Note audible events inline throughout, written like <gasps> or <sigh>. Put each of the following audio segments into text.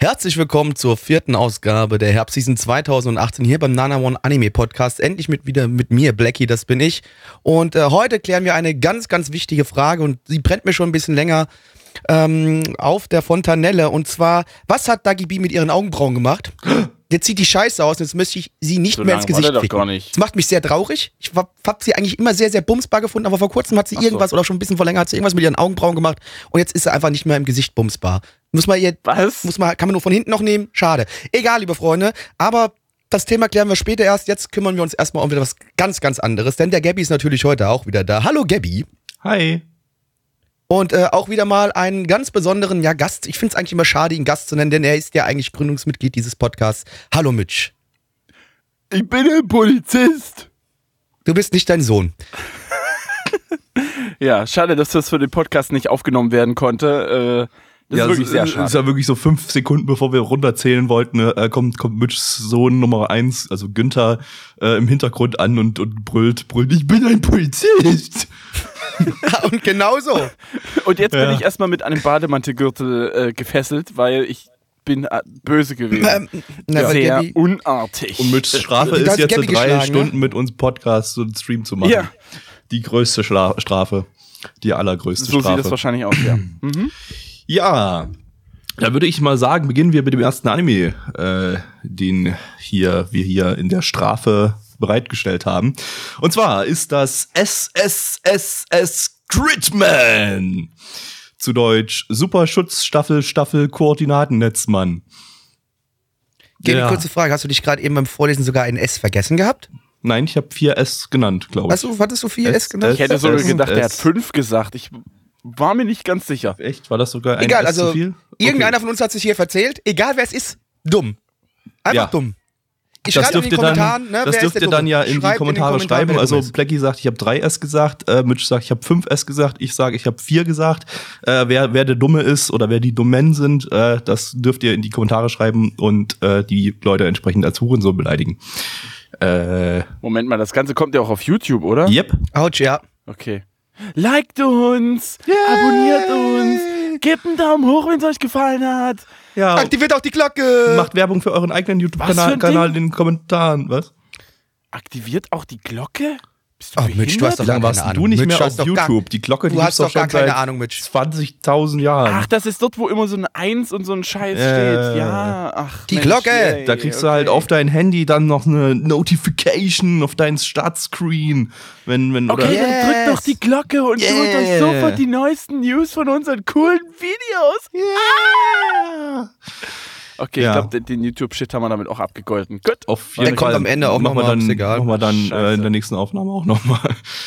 Herzlich willkommen zur vierten Ausgabe der Herbstseason 2018 hier beim Nana One Anime Podcast. Endlich mit wieder mit mir, Blackie, das bin ich. Und äh, heute klären wir eine ganz, ganz wichtige Frage und sie brennt mir schon ein bisschen länger ähm, auf der Fontanelle. Und zwar, was hat Dagi B mit ihren Augenbrauen gemacht? Jetzt sieht die Scheiße aus und jetzt möchte ich sie nicht So mehr ins Gesicht der doch kriegen. gar nicht. Das macht mich sehr traurig. Ich hab sie eigentlich immer sehr, sehr bumsbar gefunden, aber vor kurzem hat sie Ach so. irgendwas oder schon ein bisschen vor länger hat sie irgendwas mit ihren Augenbrauen gemacht und jetzt ist sie einfach nicht mehr im Gesicht bumsbar. Muss man ihr Was? muss man, kann man nur von hinten noch nehmen? Schade. Egal, liebe Freunde. Aber das Thema klären wir später erst. Jetzt kümmern wir uns erstmal um wieder was ganz, ganz anderes. Denn der Gabby ist natürlich heute auch wieder da. Hallo Gabby. Hi. Und äh, auch wieder mal einen ganz besonderen ja, Gast. Ich finde es eigentlich immer schade, ihn Gast zu nennen, denn er ist ja eigentlich Gründungsmitglied dieses Podcasts. Hallo Mitch. Ich bin ein Polizist. Du bist nicht dein Sohn. <laughs> Ja, schade, dass das für den Podcast nicht aufgenommen werden konnte. Äh, das ja, ist wirklich es, sehr es schade. ist ja wirklich so fünf Sekunden, bevor wir runterzählen wollten, äh, kommt, kommt Mitchs Sohn Nummer eins, also Günther, äh, im Hintergrund an und, und brüllt, brüllt, ich bin ein Polizist. <laughs> Und genauso. Und jetzt bin Ja. ich erstmal mit einem Bademantelgürtel äh, gefesselt, weil ich bin äh, böse gewesen. Ähm, na, sehr Gabby, unartig. Und Mitchs Strafe ist jetzt Gabby drei ne? Stunden mit uns Podcast und Stream zu machen. Ja. Die größte Schla Strafe. Die allergrößte so Strafe. sieht das wahrscheinlich aus, ja. <clears throat> Mhm. Ja, da würde ich mal sagen, beginnen wir mit dem ersten Anime, äh, den hier wir hier in der Strafe bereitgestellt haben. Und zwar ist das SSSS Gridman. Zu Deutsch Superschutzstaffel Staffel Koordinatennetzmann. Gabby, Ja. kurze Frage. Hast du dich gerade eben beim Vorlesen sogar ein S vergessen gehabt? Nein, ich habe 4S genannt, glaube ich. Hast du, hattest du vier S S- genannt? Ich hätte sogar S- gedacht, er hat S- fünf gesagt. Ich war mir nicht ganz sicher. Echt? War das sogar ein Egal, S zu also viel? irgendeiner von uns hat sich hier verzählt. Egal wer es ist, dumm. Einfach Ja. dumm. Ich das dürft ihr dann, Kommentaren, ne, das dürft ihr dann ja in die Kommentare schreiben. Also. Blackie sagt, ich habe 3S gesagt, äh, Mitch sagt, ich habe 5S gesagt, ich sage, ich habe 4 gesagt. Äh, wer, wer der Dumme ist oder wer die Dummen sind, äh, das dürft ihr in die Kommentare schreiben und äh, die Leute entsprechend als Hurensohn beleidigen. Äh, Moment mal, das Ganze kommt ja auch auf YouTube, oder? yep. Autsch, ja. Okay. Liked uns, abonniert uns, gebt einen Daumen hoch, wenn es euch gefallen hat. Ja, Aktiviert auch die Glocke. macht Werbung für euren eigenen YouTube-Kanal in den Kommentaren. Was? Aktiviert auch die Glocke? Bist du Oh, behindert? Mitch, du hast doch lange warst du nicht Mitch, mehr du auf doch gar- YouTube? die Glocke, die Du hast doch gar schon keine Ahnung, Mitch. 20.000 Jahren. Ach, das ist dort, wo immer so ein Eins und so ein Scheiß Äh, steht. Ja, ach. Die Glocke! ey, Da kriegst du okay. halt auf dein Handy dann noch eine Notification auf dein Startscreen. Wenn, wenn, Okay, oder, Yes. dann drückt doch die Glocke und Yeah. holt euch sofort die neuesten News von unseren coolen Videos. Ja. Okay, Ja. ich glaube, den, den YouTube-Shit haben wir damit auch abgegolten. Gut. Auf Der jeden kommt Fall. am Ende auch machen wir noch mal, dann, ist egal. Machen wir dann äh, in der nächsten Aufnahme auch nochmal.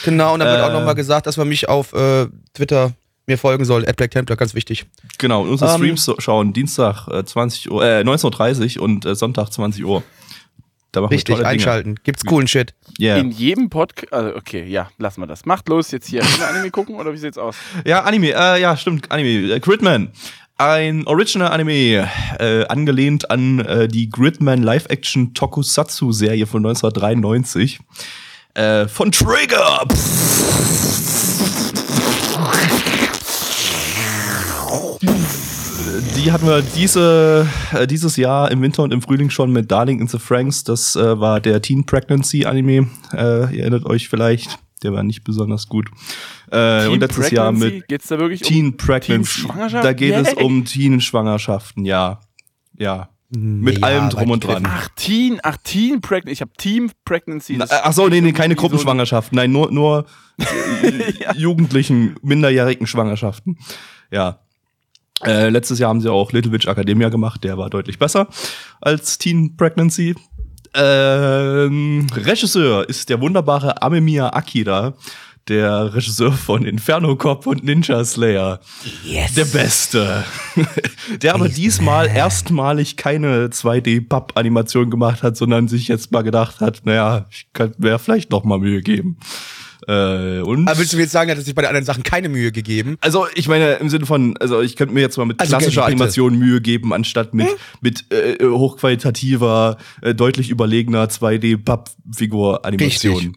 Genau, und dann wird Äh. auch nochmal gesagt, dass man mich auf äh, Twitter mir folgen soll. At Black Templar, ganz wichtig. Genau, unsere Ähm. Streams schauen Dienstag äh, 20 Uhr, äh, 19.30 Uhr und äh, Sonntag 20 Uhr. Da machen Richtig, einschalten. Gibt's coolen Shit. Dinge. Yeah. In jedem Podcast. Also, okay, ja, lassen wir das. Macht los, jetzt hier Anime gucken oder wie sieht's aus? Ja, Anime, äh, ja, stimmt, Anime. Äh, Gridman. Ein Original-Anime, äh, angelehnt an äh, die Gridman Live-Action Tokusatsu-Serie von 1993. Äh, von Trigger. Die hatten wir diese, äh, dieses Jahr im Winter und im Frühling schon mit Darling in the Franks. Das äh, war der Teen Pregnancy Anime. Äh, ihr erinnert euch vielleicht. Der war nicht besonders gut. Äh, und letztes Jahr mit Geht's da wirklich Teen um Pregnancy. Da geht es Yay. um Teen-Schwangerschaften, ja. Ja. Mit Ja, allem drum und dran. Ach, Teen, ach, Teen Pregnancy. Ich habe Team Pregnancy. Na, ach so, nee, nee, keine Gruppenschwangerschaften. Nein, nur, nur <laughs> äh, jugendlichen, minderjährigen Schwangerschaften. Ja. Äh, letztes Jahr haben sie auch Little Witch Academia gemacht. Der war deutlich besser als Teen Pregnancy. Ähm, Regisseur ist der wunderbare Amemiya Akira, der Regisseur von Inferno Cop und Ninja Slayer. Yes. Der Beste. <laughs> der aber diesmal erstmalig keine 2D-Papp-Animation gemacht hat, sondern sich jetzt mal gedacht hat, naja, ich kann mir vielleicht doch mal Mühe geben. Äh, und Aber willst du mir jetzt sagen, er hat sich bei den anderen Sachen keine Mühe gegeben? also ich meine im Sinne von, also ich könnte mir jetzt mal mit Also, klassischer bitte. Animation Mühe geben, anstatt mit mit äh, hochqualitativer, äh, deutlich überlegener 2D-Pappfigur-Animation. Richtig.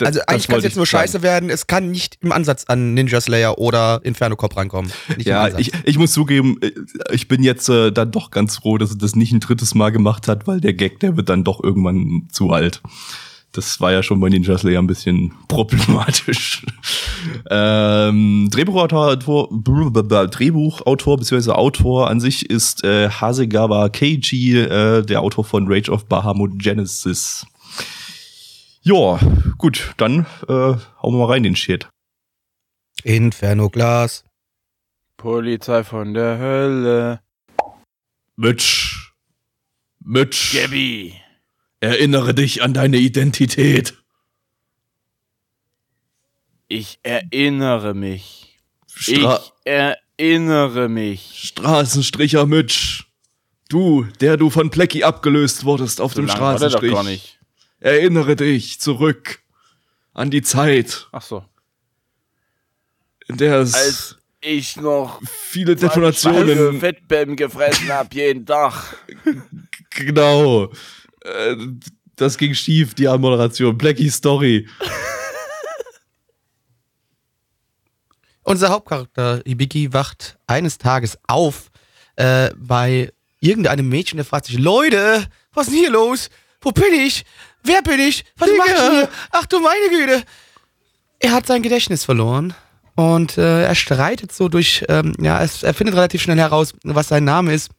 Also eigentlich kann es jetzt nur scheiße werden, es kann nicht im Ansatz an Ninja Slayer oder Inferno Cop rankommen. Nicht Ja, ich, ich muss zugeben, äh, ich bin jetzt äh, dann doch ganz froh, dass er das nicht ein drittes Mal gemacht hat, weil der Gag, der wird dann doch irgendwann zu alt. Das war ja schon bei Ninja Slayer ein bisschen problematisch. <laughs> ähm, Drehbuchautor, Drehbuchautor bzw. Autor an sich ist äh, Hasegawa Keiji, äh, der Autor von Rage of Bahamut Genesis. Ja, gut, dann äh, hauen wir mal rein den Shit. Inferno Glas. Polizei von der Hölle. Mitch. Mitch. Gabby. Erinnere dich an deine Identität. Ich erinnere mich. Stra ich erinnere mich. Straßenstricher Mitch. Du, der du von Plecky abgelöst wurdest auf So dem lange war doch Straßenstrich. gar nicht. Erinnere dich zurück an die Zeit, Ach so. in der es Als ich noch viele Detonationen. Fettbäm gefressen hab jeden Tag. Genau. Äh, Das ging schief, die Anmoderation. Plecky Story. Unser Hauptcharakter Hibiki wacht eines Tages auf äh, bei irgendeinem Mädchen, der fragt sich, Leute, was ist denn hier los? Wo bin ich? Wer bin ich? Was mach ich hier? Ach du meine Güte. Er hat sein Gedächtnis verloren und äh, er streitet so durch, ähm, ja, es, er findet relativ schnell heraus, was sein Name ist.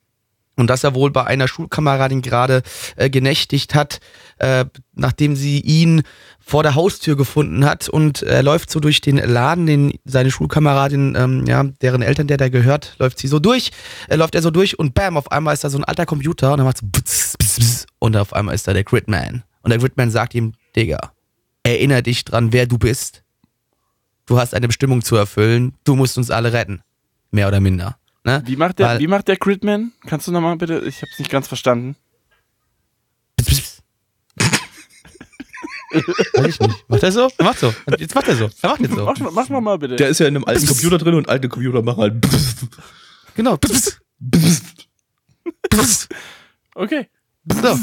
Und dass er wohl bei einer Schulkameradin gerade äh, genächtigt hat, äh, nachdem sie ihn vor der Haustür gefunden hat. Und er läuft so durch den Laden, den seine Schulkameradin, ähm, ja, deren Eltern der da gehört, läuft sie so durch. Er läuft er so durch und bam, auf einmal ist da so ein alter Computer und er macht so bzz, bzz, bzz, und auf einmal ist da der Gridman. Und der Gridman sagt ihm, Digga, erinnere dich dran, wer du bist. Du hast eine Bestimmung zu erfüllen. Du musst uns alle retten. Mehr oder minder. Ne? Wie macht der, Weil- wie macht der Gridman? Kannst du nochmal bitte? Ich hab's nicht ganz verstanden. Weiß ich nicht. Macht er so? Er macht so. Jetzt macht er so. Er macht jetzt so. Mach, mach mal, mal bitte. Der ist ja in einem alten Computer drin und alte Computer machen halt. <laughs> Genau. okay. So.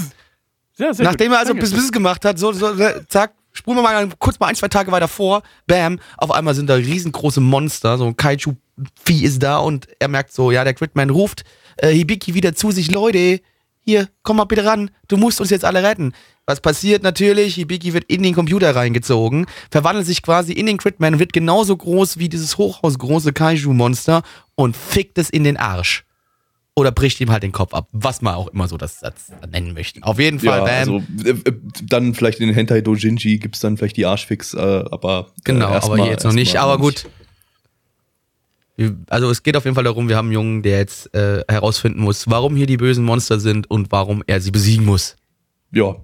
Ja, sehr Nachdem er also bis bis gemacht hat, so, so zack, spulen wir mal kurz mal ein, zwei Tage weiter vor, bam, auf einmal sind da riesengroße Monster, so ein Kaiju-Vieh ist da und er merkt so, ja, der Gridman ruft äh, Hibiki wieder zu sich, Leute, hier, komm mal bitte ran, du musst uns jetzt alle retten. Was passiert natürlich? Hibiki wird in den Computer reingezogen, verwandelt sich quasi in den Gridman, wird genauso groß wie dieses hochhausgroße Kaiju-Monster und fickt es in den Arsch. Oder bricht ihm halt den Kopf ab, was man auch immer so das, das nennen möchte. Auf jeden Fall, Ja, bam. also äh, äh, dann vielleicht in den Hentai Dojinji gibt's dann vielleicht die Arschfix, äh, aber äh, Genau, aber mal- jetzt noch nicht. Aber gut. Also es geht auf jeden Fall darum, wir haben einen Jungen, der jetzt äh, herausfinden muss, warum hier die bösen Monster sind und warum er sie besiegen muss. Ja.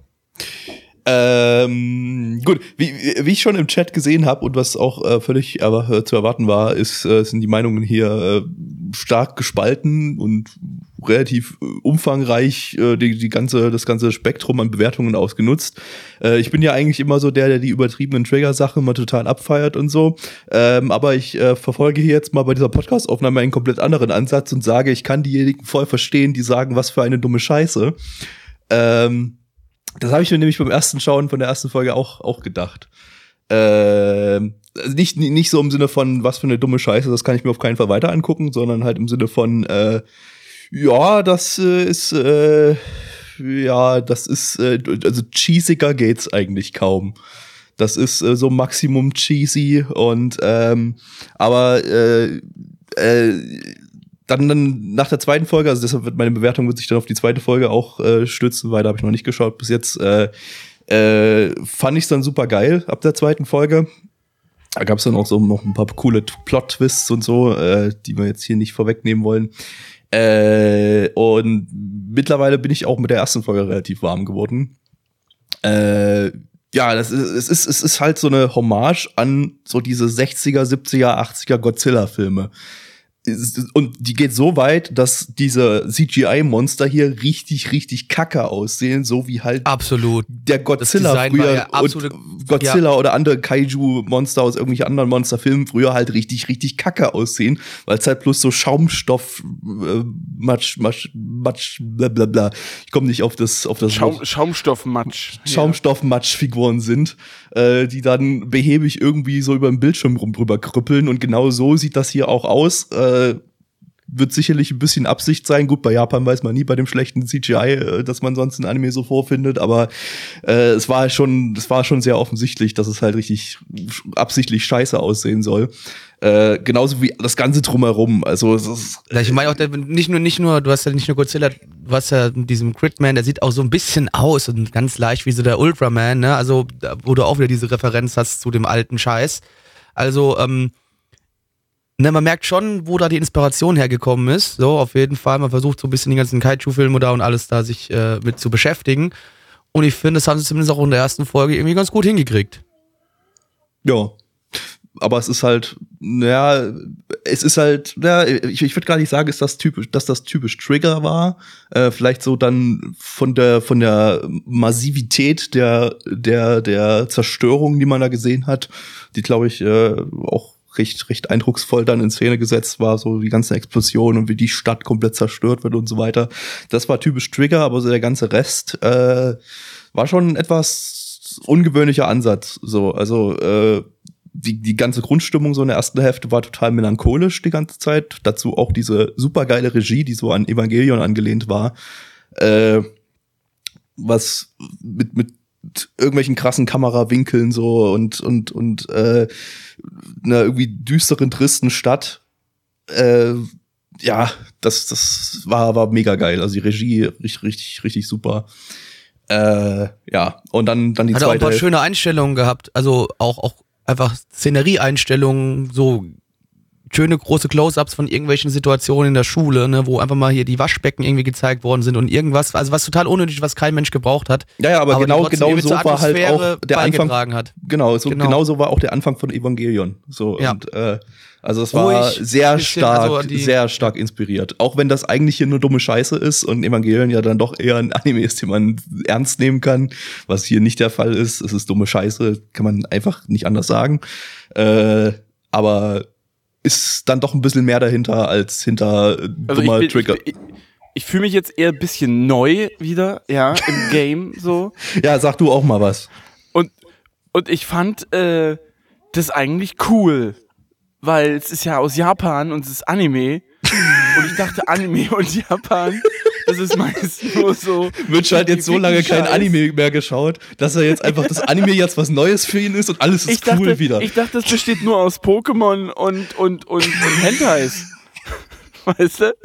Ähm, gut, wie, wie ich schon im Chat gesehen habe und was auch äh, völlig aber, äh, zu erwarten war, ist, äh, sind die Meinungen hier äh, stark gespalten und relativ äh, umfangreich äh, die, die ganze, das ganze Spektrum an Bewertungen ausgenutzt. Äh, ich bin ja eigentlich immer so der, der die übertriebenen Trigger-Sachen mal total abfeiert und so. Ähm, aber ich äh, verfolge hier jetzt mal bei dieser Podcast-Aufnahme einen komplett anderen Ansatz und sage, ich kann diejenigen voll verstehen, die sagen, was für eine dumme Scheiße. Ähm, das habe ich mir nämlich beim ersten Schauen von der ersten Folge auch, auch gedacht. Also nicht, nicht so im Sinne von, was für eine dumme Scheiße, das kann ich mir auf keinen Fall weiter angucken, sondern halt im Sinne von, äh, ja, das äh, ist, äh, ja, das ist, äh, also cheesiger geht's eigentlich kaum. Das ist äh, so Maximum cheesy und, ähm, aber, äh, äh, dann, dann nach der zweiten Folge, also deshalb wird meine Bewertung wird sich dann auf die zweite Folge auch äh, stützen, weil da habe ich noch nicht geschaut bis jetzt. Äh, äh, fand ich dann super geil ab der zweiten Folge. Da gab es dann auch so noch ein paar coole Plot-Twists und so, äh, die wir jetzt hier nicht vorwegnehmen wollen. Äh, und mittlerweile bin ich auch mit der ersten Folge relativ warm geworden. Äh, ja, das ist, es ist, es ist halt so eine Hommage an so diese 60er, 70er, 80er Godzilla-Filme. Und die geht so weit, dass diese CGI-Monster hier richtig, richtig kacke aussehen, so wie halt Absolut. der Das Godzilla früher ja absolute- und Godzilla oder andere Kaiju-Monster aus irgendwelchen anderen Monsterfilmen früher halt richtig, richtig kacke aussehen, weil es halt bloß so Schaumstoff, äh, Matsch, Matsch, Matsch, bla bla bla. Ich komme nicht auf das, auf das Schaum. Schaumstoffmatsch. Schaumstoff-Matschfiguren sind, äh, die dann behäbig irgendwie so über den Bildschirm rum drüber krüppeln. Und genau so sieht das hier auch aus. Äh, wird sicherlich ein bisschen Absicht sein. Gut, bei Japan weiß man nie bei dem schlechten CGI, äh, dass man sonst in Anime so vorfindet, aber äh, es war schon, es war schon sehr offensichtlich, dass es halt richtig absichtlich scheiße aussehen soll. Äh, genauso wie das Ganze drumherum. Also es ist, Ich meine auch, nicht nur, nicht nur, du hast ja nicht nur Godzilla, du hast ja diesen Critman, der sieht auch so ein bisschen aus und ganz leicht wie so der Ultraman, ne? Also, wo du auch wieder diese Referenz hast zu dem alten Scheiß. Also, ähm, ne, man merkt schon, wo da die Inspiration hergekommen ist. So, auf jeden Fall. Man versucht so ein bisschen die ganzen Kaiju-Filme da und alles da sich äh, mit zu beschäftigen. Und ich finde, das haben sie zumindest auch in der ersten Folge irgendwie ganz gut hingekriegt. Ja. Aber es ist halt, naja, es ist halt, ja, ich, ich würde gar nicht sagen, ist das typisch, dass das typisch Trigger war. Äh, vielleicht so dann von der von der Massivität der der der Zerstörung, die man da gesehen hat, die glaube ich äh, auch recht recht eindrucksvoll dann in Szene gesetzt war, so die ganze Explosion und wie die Stadt komplett zerstört wird und so weiter. Das war typisch Trigger, aber so der ganze Rest äh, war schon ein etwas ungewöhnlicher Ansatz. So, also äh, die, die ganze Grundstimmung so in der ersten Hälfte war total melancholisch die ganze Zeit. Dazu auch diese supergeile Regie, die so an Evangelion angelehnt war. Äh, was mit, mit irgendwelchen krassen Kamerawinkeln so und, und, und äh, einer irgendwie düsteren, tristen Stadt. Äh, ja, das, das war, war mega geil. Also die Regie richtig, richtig, richtig super. Äh, ja, und dann, dann die Hat er auch ein zweite paar schöne Einstellungen gehabt. Also auch, auch einfach Szenerie-Einstellungen, so schöne große Close-ups von irgendwelchen Situationen in der Schule, ne, wo einfach mal hier die Waschbecken irgendwie gezeigt worden sind und irgendwas, also was total unnötig, was kein Mensch gebraucht hat. Ja, ja, aber, die genau, genau so war halt auch der Anfang. hat. Genau, so, Genau. genau. so war auch der Anfang von Evangelion. So Ja. und äh, also es war Ruhig, sehr bisschen, stark, also sehr stark inspiriert. Auch wenn das eigentlich hier nur dumme Scheiße ist und Evangelion ja dann doch eher ein Anime ist, den man ernst nehmen kann, was hier nicht der Fall ist. Es ist dumme Scheiße, kann man einfach nicht anders sagen. Äh, aber ist dann doch ein bisschen mehr dahinter als hinter äh, Also dummer bin, Trigger. ich, ich, ich fühle mich jetzt eher ein bisschen neu wieder, ja, im <laughs> Game so. ja, sag du auch mal was. Und, und ich fand äh, das eigentlich cool, weil es ist ja aus Japan und es ist Anime. Und ich dachte, Anime und Japan, das ist meist nur so. Mitch hat jetzt so lange kein. Anime mehr geschaut, dass er jetzt einfach das Anime jetzt was Neues für ihn ist und alles ist Ich cool dachte, wieder. ich dachte, das besteht nur aus Pokémon und, und, und, und Hentais. <laughs> Weißt du?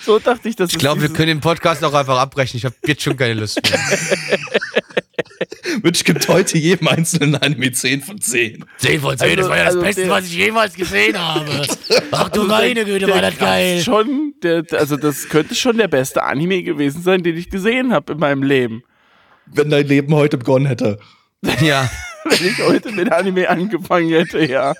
So dachte ich, dass Ich glaube, wir können den Podcast auch einfach abbrechen. Ich habe jetzt schon keine Lust mehr. <laughs> Mitch gibt heute jedem einzelnen Anime 10 von 10. 10 von 10, das war ja das Beste, was ich jemals gesehen habe. <laughs> Ach du der greift Schon, der, also das könnte schon der beste Anime gewesen sein, den ich gesehen habe in meinem Leben. Wenn dein Leben heute begonnen hätte. Ja. Wenn ich heute mit Anime angefangen hätte, ja.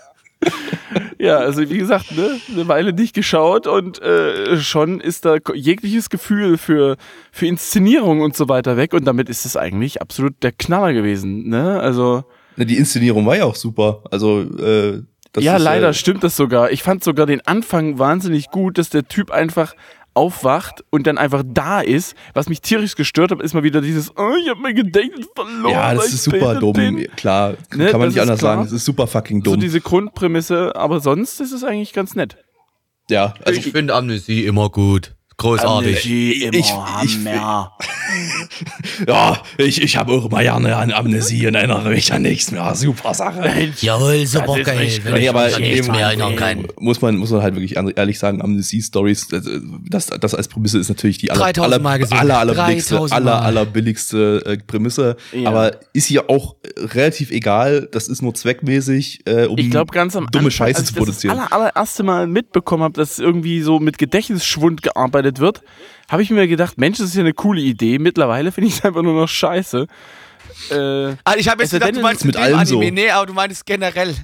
<laughs> Ja, also wie gesagt, ne, eine Weile nicht geschaut und äh, schon ist da jegliches Gefühl für, für Inszenierung und so weiter weg und damit ist es eigentlich absolut der Knaller gewesen, ne? Also Die Inszenierung war ja auch super. Also, äh, das ja, ist, leider Äh, stimmt das sogar. Ich fand sogar den Anfang wahnsinnig gut, dass der Typ einfach aufwacht und dann einfach da ist. Was mich tierisch gestört hat, ist mal wieder dieses, oh, ich hab mein Gedächtnis verloren. ja, das ich ist super dumm. den- Klar, Ne, kann man das nicht anders klar. sagen. Es ist super fucking So dumm. diese Grundprämisse, aber sonst ist es eigentlich ganz nett. ja, also ich finde Amnesie immer gut. Großartig. immer Ich- ich- Hammer. <laughs> ja, ich, ich habe auch mal gerne an Amnesie und erinnere mich an nichts mehr. Super Sache. Jawohl, super geil. Wenn Nee, ich aber mich an nichts mehr erinnern kann. Muss man, muss man halt wirklich ehrlich sagen, Amnesie-Stories, das, das als Prämisse ist natürlich die aller, 3000 aller, aller, aller billigste, 3000 aller, Mal. aller billigste äh, Prämisse. Ja. Aber ist hier auch äh, relativ egal. Das ist nur zweckmäßig, äh, um Ich glaube, ganz am dumme Anfang, Scheiße als zu ich das produzieren. das aller, allererste Mal mitbekommen habe, dass irgendwie so mit Gedächtnisschwund gearbeitet wird, habe ich mir gedacht, Mensch, das ist ja eine coole Idee. Mittlerweile finde ich es einfach nur noch scheiße. Äh, Ah, ich habe jetzt Es sei gedacht, du meinst mit dem allem so. Anime. Nee, aber du meinst generell.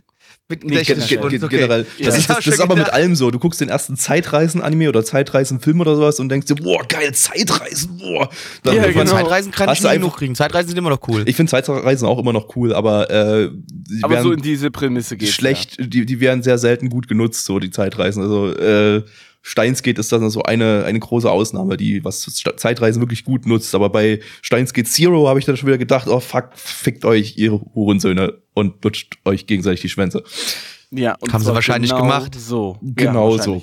Mit Nee, Gedächtnis generell. schon. Ge- Okay. Generell. Ja. Das, ist, das, das ist aber mit allem so. Du guckst den ersten Zeitreisen-Anime oder Zeitreisen-Film oder sowas und denkst dir, boah, geil, Zeitreisen, boah. Dann Ja, genau. Zeitreisen kann Hast ich nie genug kriegen. Zeitreisen sind immer noch cool. Ich finde Zeitreisen auch immer noch cool, aber äh, die aber so werden in diese Prämisse geht. schlecht, die, die werden sehr selten gut genutzt, so die Zeitreisen. Also äh, Steinsgate ist dann so eine, eine große Ausnahme, die was Zeitreisen wirklich gut nutzt. Aber bei Steinsgate Zero habe ich dann schon wieder gedacht, oh fuck, fickt euch, ihr Hurensöhne und lutscht euch gegenseitig die Schwänze. Ja, und Haben sie wahrscheinlich genau gemacht. So. Genau ja, so.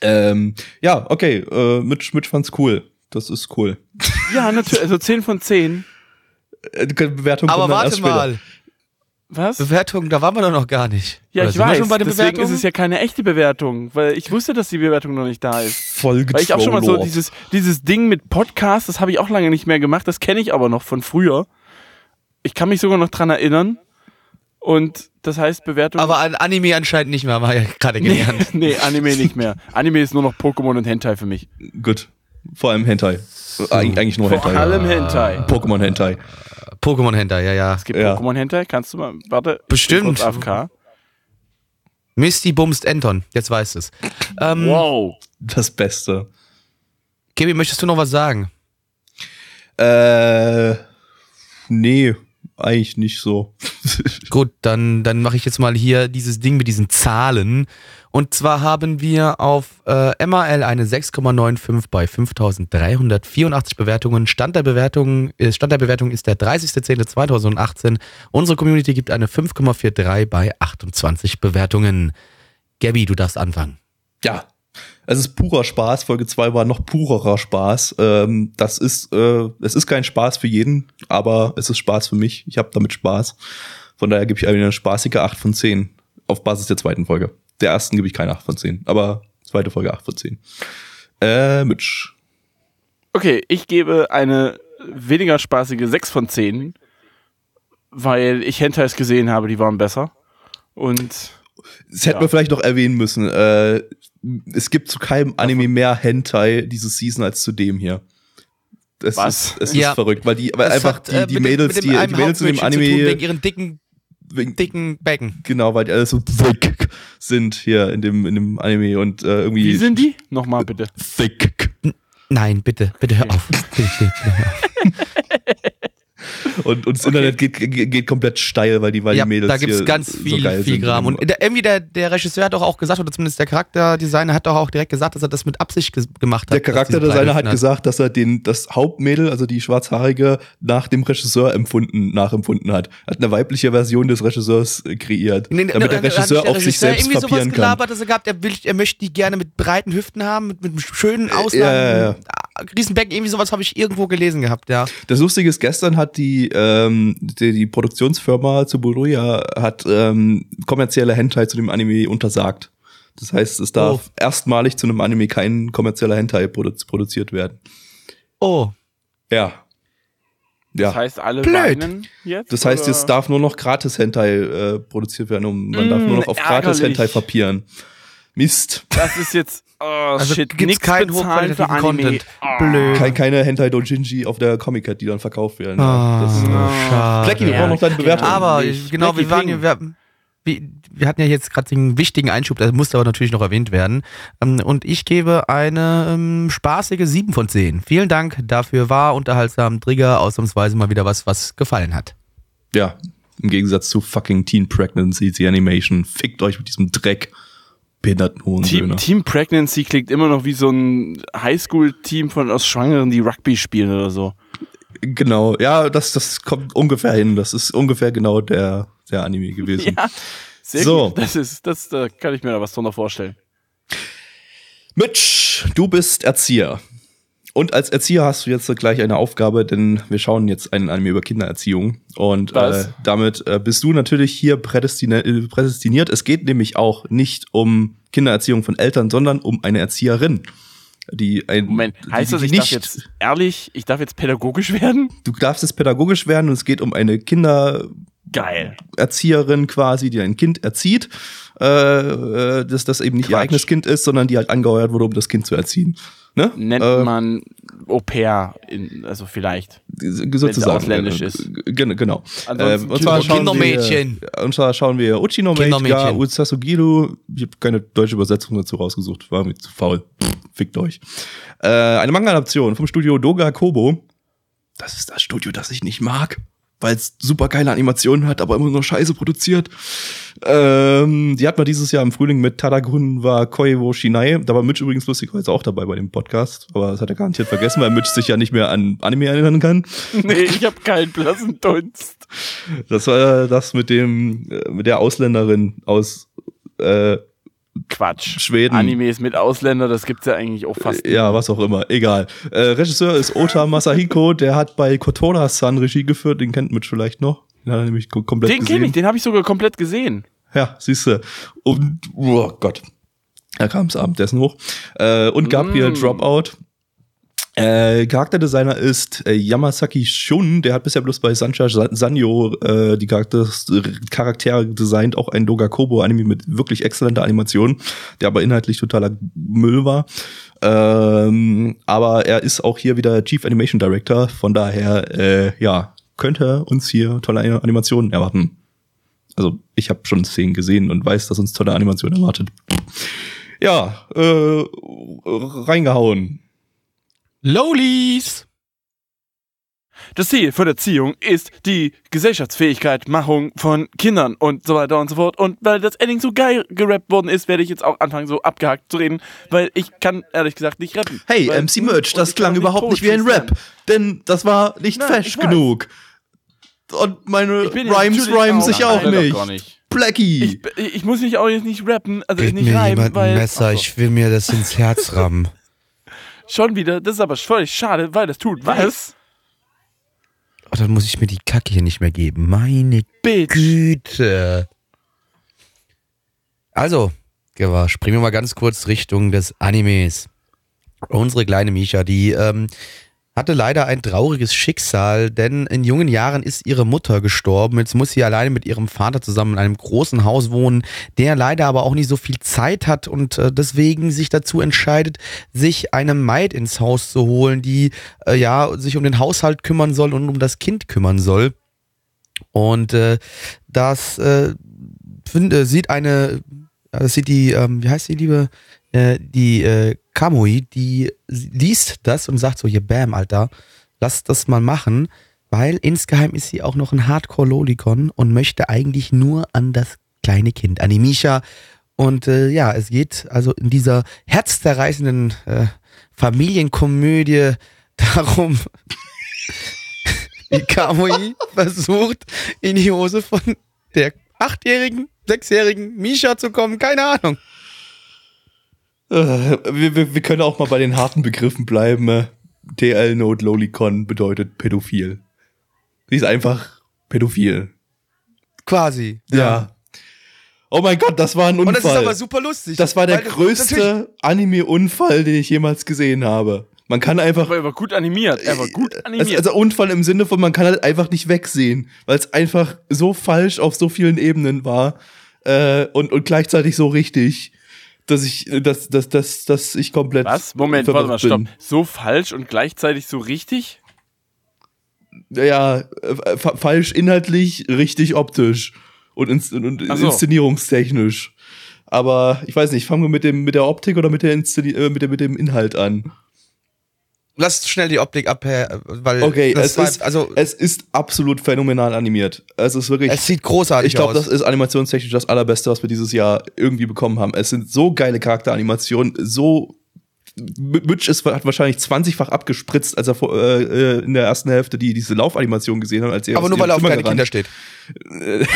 Ähm, ja, okay, äh, Mitch, Mitch fand's cool. Das ist cool. Ja, natürlich. Also 10 von 10. Äh, die Bewertung aber warte erst später. mal. Was? Bewertung, da waren wir doch noch gar nicht. Ja, Oder ich weiß. schon bei den Deswegen Bewertungen? ist es ja keine echte Bewertung, weil ich wusste, dass die Bewertung noch nicht da ist. Voll Weil ich auch schon mal so dieses, dieses Ding mit Podcast, das habe ich auch lange nicht mehr gemacht, das kenne ich aber noch von früher. Ich kann mich sogar noch dran erinnern. Und das heißt Bewertung. aber an Anime anscheinend nicht mehr, haben wir ja gerade nee, gelernt. <laughs> nee, Anime nicht mehr. Anime ist nur noch Pokémon und Hentai für mich. Gut. Vor allem Hentai. Eig eigentlich nur Vor Hentai. allem Hentai. Pokémon Hentai. Pokémon Hentai, ja, ja. Es gibt Ja. Pokémon Hentai, kannst du mal, warte. ich bin Bestimmt. AFK. Misty bumst Anton, jetzt weißt es. Ähm, Wow. Das Beste. Kevin, möchtest du noch was sagen? Äh, nee, eigentlich nicht so. <laughs> Gut, dann, dann mache ich jetzt mal hier dieses Ding mit diesen Zahlen. Und zwar haben wir auf äh, MAL eine 6,95 bei 5384 Bewertungen. Stand der Bewertung, äh, Stand der Bewertung ist der 30.10.2018. Unsere Community gibt eine 5,43 bei 28 Bewertungen. Gabby, du darfst anfangen. ja. Es ist purer Spaß. Folge 2 war noch purerer Spaß. Ähm, das ist, äh, es ist kein Spaß für jeden, aber es ist Spaß für mich. Ich habe damit Spaß. Von daher gebe ich eine spaßige 8 von 10 auf Basis der zweiten Folge. Der ersten gebe ich keine 8 von 10, aber zweite Folge 8 von 10. Äh, Mitch. Okay, ich gebe eine weniger spaßige 6 von 10, weil ich Hentais gesehen habe, die waren besser. Und Das hätten Ja. wir vielleicht noch erwähnen müssen. Äh, es gibt zu keinem Anime mehr Hentai dieses Season als zu dem hier. Es Was? ist, es Ja. ist verrückt, weil die, weil Das einfach hat, die, äh, die mit Mädels, mit dem die, die Mädels in dem zu tun, Anime, wegen ihren dicken, wegen, dicken Becken. genau, weil die alle so thick sind hier in dem, in dem Anime und äh, irgendwie. wie sind die? Nochmal bitte. Thick. Nein, bitte, bitte hör auf. Bitte, <laughs> bitte, bitte hör auf. <laughs> Und, und das Internet geht, geht, geht komplett steil, weil die, weil ja, die Mädels da gibt's hier ganz so viel, geil viel. Kram. Und der, irgendwie der, der Regisseur hat doch auch gesagt, oder zumindest der Charakterdesigner hat doch auch direkt gesagt, dass er das mit Absicht gemacht hat. Der Charakterdesigner hat gesagt, dass er den, das Hauptmädel, also die Schwarzhaarige, nach dem Regisseur empfunden, nachempfunden hat. Hat eine weibliche Version des Regisseurs äh, kreiert, Nee, damit nee, der hat Regisseur der auf sich Regisseur selbst irgendwie sowas kann. gelabert, dass er gehabt, er, will, er möchte die gerne mit breiten Hüften haben, mit, mit einem schönen Ausnahmen. ja, ja. Riesenbecken, irgendwie sowas habe ich irgendwo gelesen gehabt, ja. Das Lustige ist, gestern hat die, ähm, die, die Produktionsfirma Tsuburuya hat ähm, kommerzielle Hentai zu dem Anime untersagt. Das heißt, es darf Oh. erstmalig zu einem Anime kein kommerzieller Hentai produ produziert werden. Oh, Ja. Ja. Das heißt, alle Blöd. weinen jetzt? Das heißt, oder? es darf nur noch gratis Hentai äh, produziert werden und man darf nur noch auf gratis ärgerlich. Hentai papieren. Mist. Das ist jetzt. Oh, also shit, gibt's nix keinen bezahlen für Anime. Content. Ah. Blöd. Kein, keine Hentai Dojinji auf der Comic Cat, die dann verkauft werden. Ah, das, äh, schade. Blackie, wir brauchen noch deine Bewertung. Aber nicht. genau, wir Blackie waren, wir, wir, wir hatten ja jetzt gerade den wichtigen Einschub, der musste aber natürlich noch erwähnt werden. Ähm, Und ich gebe eine ähm, spaßige 7 von 10. Vielen Dank dafür, war unterhaltsam, Trigger, ausnahmsweise mal wieder was, was gefallen hat. ja, im Gegensatz zu fucking Teen Pregnancy, die Animation. Fickt euch mit diesem Dreck. Behinderten Team, Hohensöhne. Team Pregnancy klingt immer noch wie so ein Highschool-Team von aus Schwangeren, die Rugby spielen oder so. Genau, ja, das, das kommt ungefähr hin. Das ist ungefähr genau der, der Anime gewesen. <laughs> Ja, sehr So. gut. Das ist, das, da kann ich mir da was drunter vorstellen. Mitch, du bist Erzieher. Und als Erzieher hast du jetzt gleich eine Aufgabe, denn wir schauen jetzt einen Anime über Kindererziehung. Und äh, damit äh, bist du natürlich hier prädestiniert, äh, prädestiniert. Es geht nämlich auch nicht um Kindererziehung von Eltern, sondern um eine Erzieherin. Die ein, Moment, heißt die, das, ich darf jetzt ehrlich, ich darf jetzt pädagogisch werden? Du darfst jetzt pädagogisch werden und es geht um eine Kindererzieherin Geil. quasi, die ein Kind erzieht, äh, äh, dass das eben nicht ihr Quatsch. eigenes Kind ist, sondern die halt angeheuert wurde, um das Kind zu erziehen. Ne? Nennt äh, man Au pair, in, also vielleicht. sozusagen. ausländisch ist. Gen- Genau. Ansonsten und, zwar Kindermädchen. Wir, und zwar schauen wir Uchi no Mate ga Kindermädchen. Utsasugiru. Ich habe keine deutsche Übersetzung dazu rausgesucht, war mir zu faul. Pff, Fickt euch. Äh, eine Manga-Adaption vom Studio Doga Kobo. Das ist das Studio, das ich nicht mag, weil es super geile Animationen hat, aber immer nur Scheiße produziert. Ähm, die hat man dieses Jahr im Frühling mit Tadagun wa Koi wo Shinai. Da war Mitch übrigens lustigerweise auch dabei bei dem Podcast, aber das hat er garantiert vergessen, weil Mitch sich ja nicht mehr an Anime erinnern kann. <laughs> Nee, ich habe keinen blassen Dunst. Das war das mit dem, äh, mit der Ausländerin aus äh, Quatsch. Schweden. Animes mit Ausländer, das gibt's ja eigentlich auch fast. Ja, was auch immer, egal. Äh, Regisseur ist Ota Masahiko, der hat bei Kotora-san Regie geführt, den kennt Mitch vielleicht noch. Den hat er nämlich ko- komplett Den gesehen. kenne ich, den habe ich sogar komplett gesehen. Ja, siehst du. Und, oh Gott. Da kam es Abendessen hoch. Äh, und Gabriel Mm. Dropout. Äh, Charakterdesigner ist äh, Yamasaki Shun, der hat bisher bloß bei Sancha Sa- Sanyo äh, die Charakter Charaktere designt, auch ein Doga Kobo Anime mit wirklich exzellenter Animation, der aber inhaltlich totaler Müll war. Ähm, aber er ist auch hier wieder Chief Animation Director, von daher, äh, ja, könnte uns hier tolle Animationen erwarten. Also ich habe schon Szenen gesehen und weiß, dass uns tolle Animation erwartet. Ja, äh, reingehauen. Lowlies. Das Ziel von Erziehung ist die Gesellschaftsfähigkeit, Machung von Kindern und so weiter und so fort. Und weil das Ending so geil gerappt worden ist, werde ich jetzt auch anfangen, so abgehakt zu reden, weil ich kann ehrlich gesagt nicht rappen. Hey, weil, MC Merch, das klang auch überhaupt nicht wie ein Rap, denn das war nicht Nein, fesch genug. Und meine Rhymes rhymen auch- sich auch doch nicht. nicht. Blackie. Ich, ich muss mich auch jetzt nicht rappen, also Gib nicht mir reimen, jemand weil ein Messer, so. ich will mir das ins Herz rammen. Schon wieder. Das ist aber völlig schade, weil das tut was. Oh, dann muss ich mir die Kacke hier nicht mehr geben. Meine Bitch. Güte. Also, springen wir mal ganz kurz Richtung des Animes. Unsere kleine Misha, die ähm, hatte leider ein trauriges Schicksal, denn in jungen Jahren ist ihre Mutter gestorben. Jetzt muss sie alleine mit ihrem Vater zusammen in einem großen Haus wohnen, der leider aber auch nicht so viel Zeit hat und äh, deswegen sich dazu entscheidet, sich eine Maid ins Haus zu holen, die äh, ja sich um den Haushalt kümmern soll und um das Kind kümmern soll. Und äh, das äh, find, äh, sieht eine, ja, das sieht die, ähm, wie heißt die liebe, äh, die äh, Kamui, die liest das und sagt so, hier, bam, Alter, lass das mal machen, weil insgeheim ist sie auch noch ein Hardcore-Lolikon und möchte eigentlich nur an das kleine Kind, an die Misha. Und äh, ja, es geht also in dieser herzzerreißenden äh, Familienkomödie <laughs> darum, wie Kamui <laughs> versucht, in die Hose von der achtjährigen, sechsjährigen Misha zu kommen. Keine Ahnung. Äh, wir, wir, wir können auch mal bei den harten Begriffen bleiben. äh. TL Note Lolicon bedeutet pädophil. Sie ist einfach pädophil. Quasi. Ja. Oh mein Gott, das war ein Unfall. Und das ist aber super lustig. Das war der größte Anime-Unfall, den ich jemals gesehen habe. Man kann einfach. Aber er war gut animiert. Er war gut Also, animiert. also Unfall im Sinne von, man kann halt einfach nicht wegsehen, weil es einfach so falsch auf so vielen Ebenen war äh, und, und gleichzeitig so richtig, dass ich, dass, dass, dass, dass ich komplett. Was? Moment, warte mal, stopp. So falsch und gleichzeitig so richtig? bin. Ja, äh, fa falsch inhaltlich, richtig optisch und, ins und so. inszenierungstechnisch. Aber ich weiß nicht, fangen wir mit dem mit der Optik oder mit der, Inszeni äh, mit, der mit dem Inhalt an. Lass schnell die Optik ab, weil Okay, es war, ist, also es ist absolut phänomenal animiert. Es ist wirklich. es sieht großartig Ich glaube, aus. das ist animationstechnisch das allerbeste, was wir dieses Jahr irgendwie bekommen haben. Es sind so geile Charakteranimationen, so Mitch ist, hat wahrscheinlich 20-fach abgespritzt, als er vor, äh, äh, in der ersten Hälfte die, diese Laufanimation gesehen hat, als er aber nur weil er auf kleine gerannt- Kinder steht. <laughs>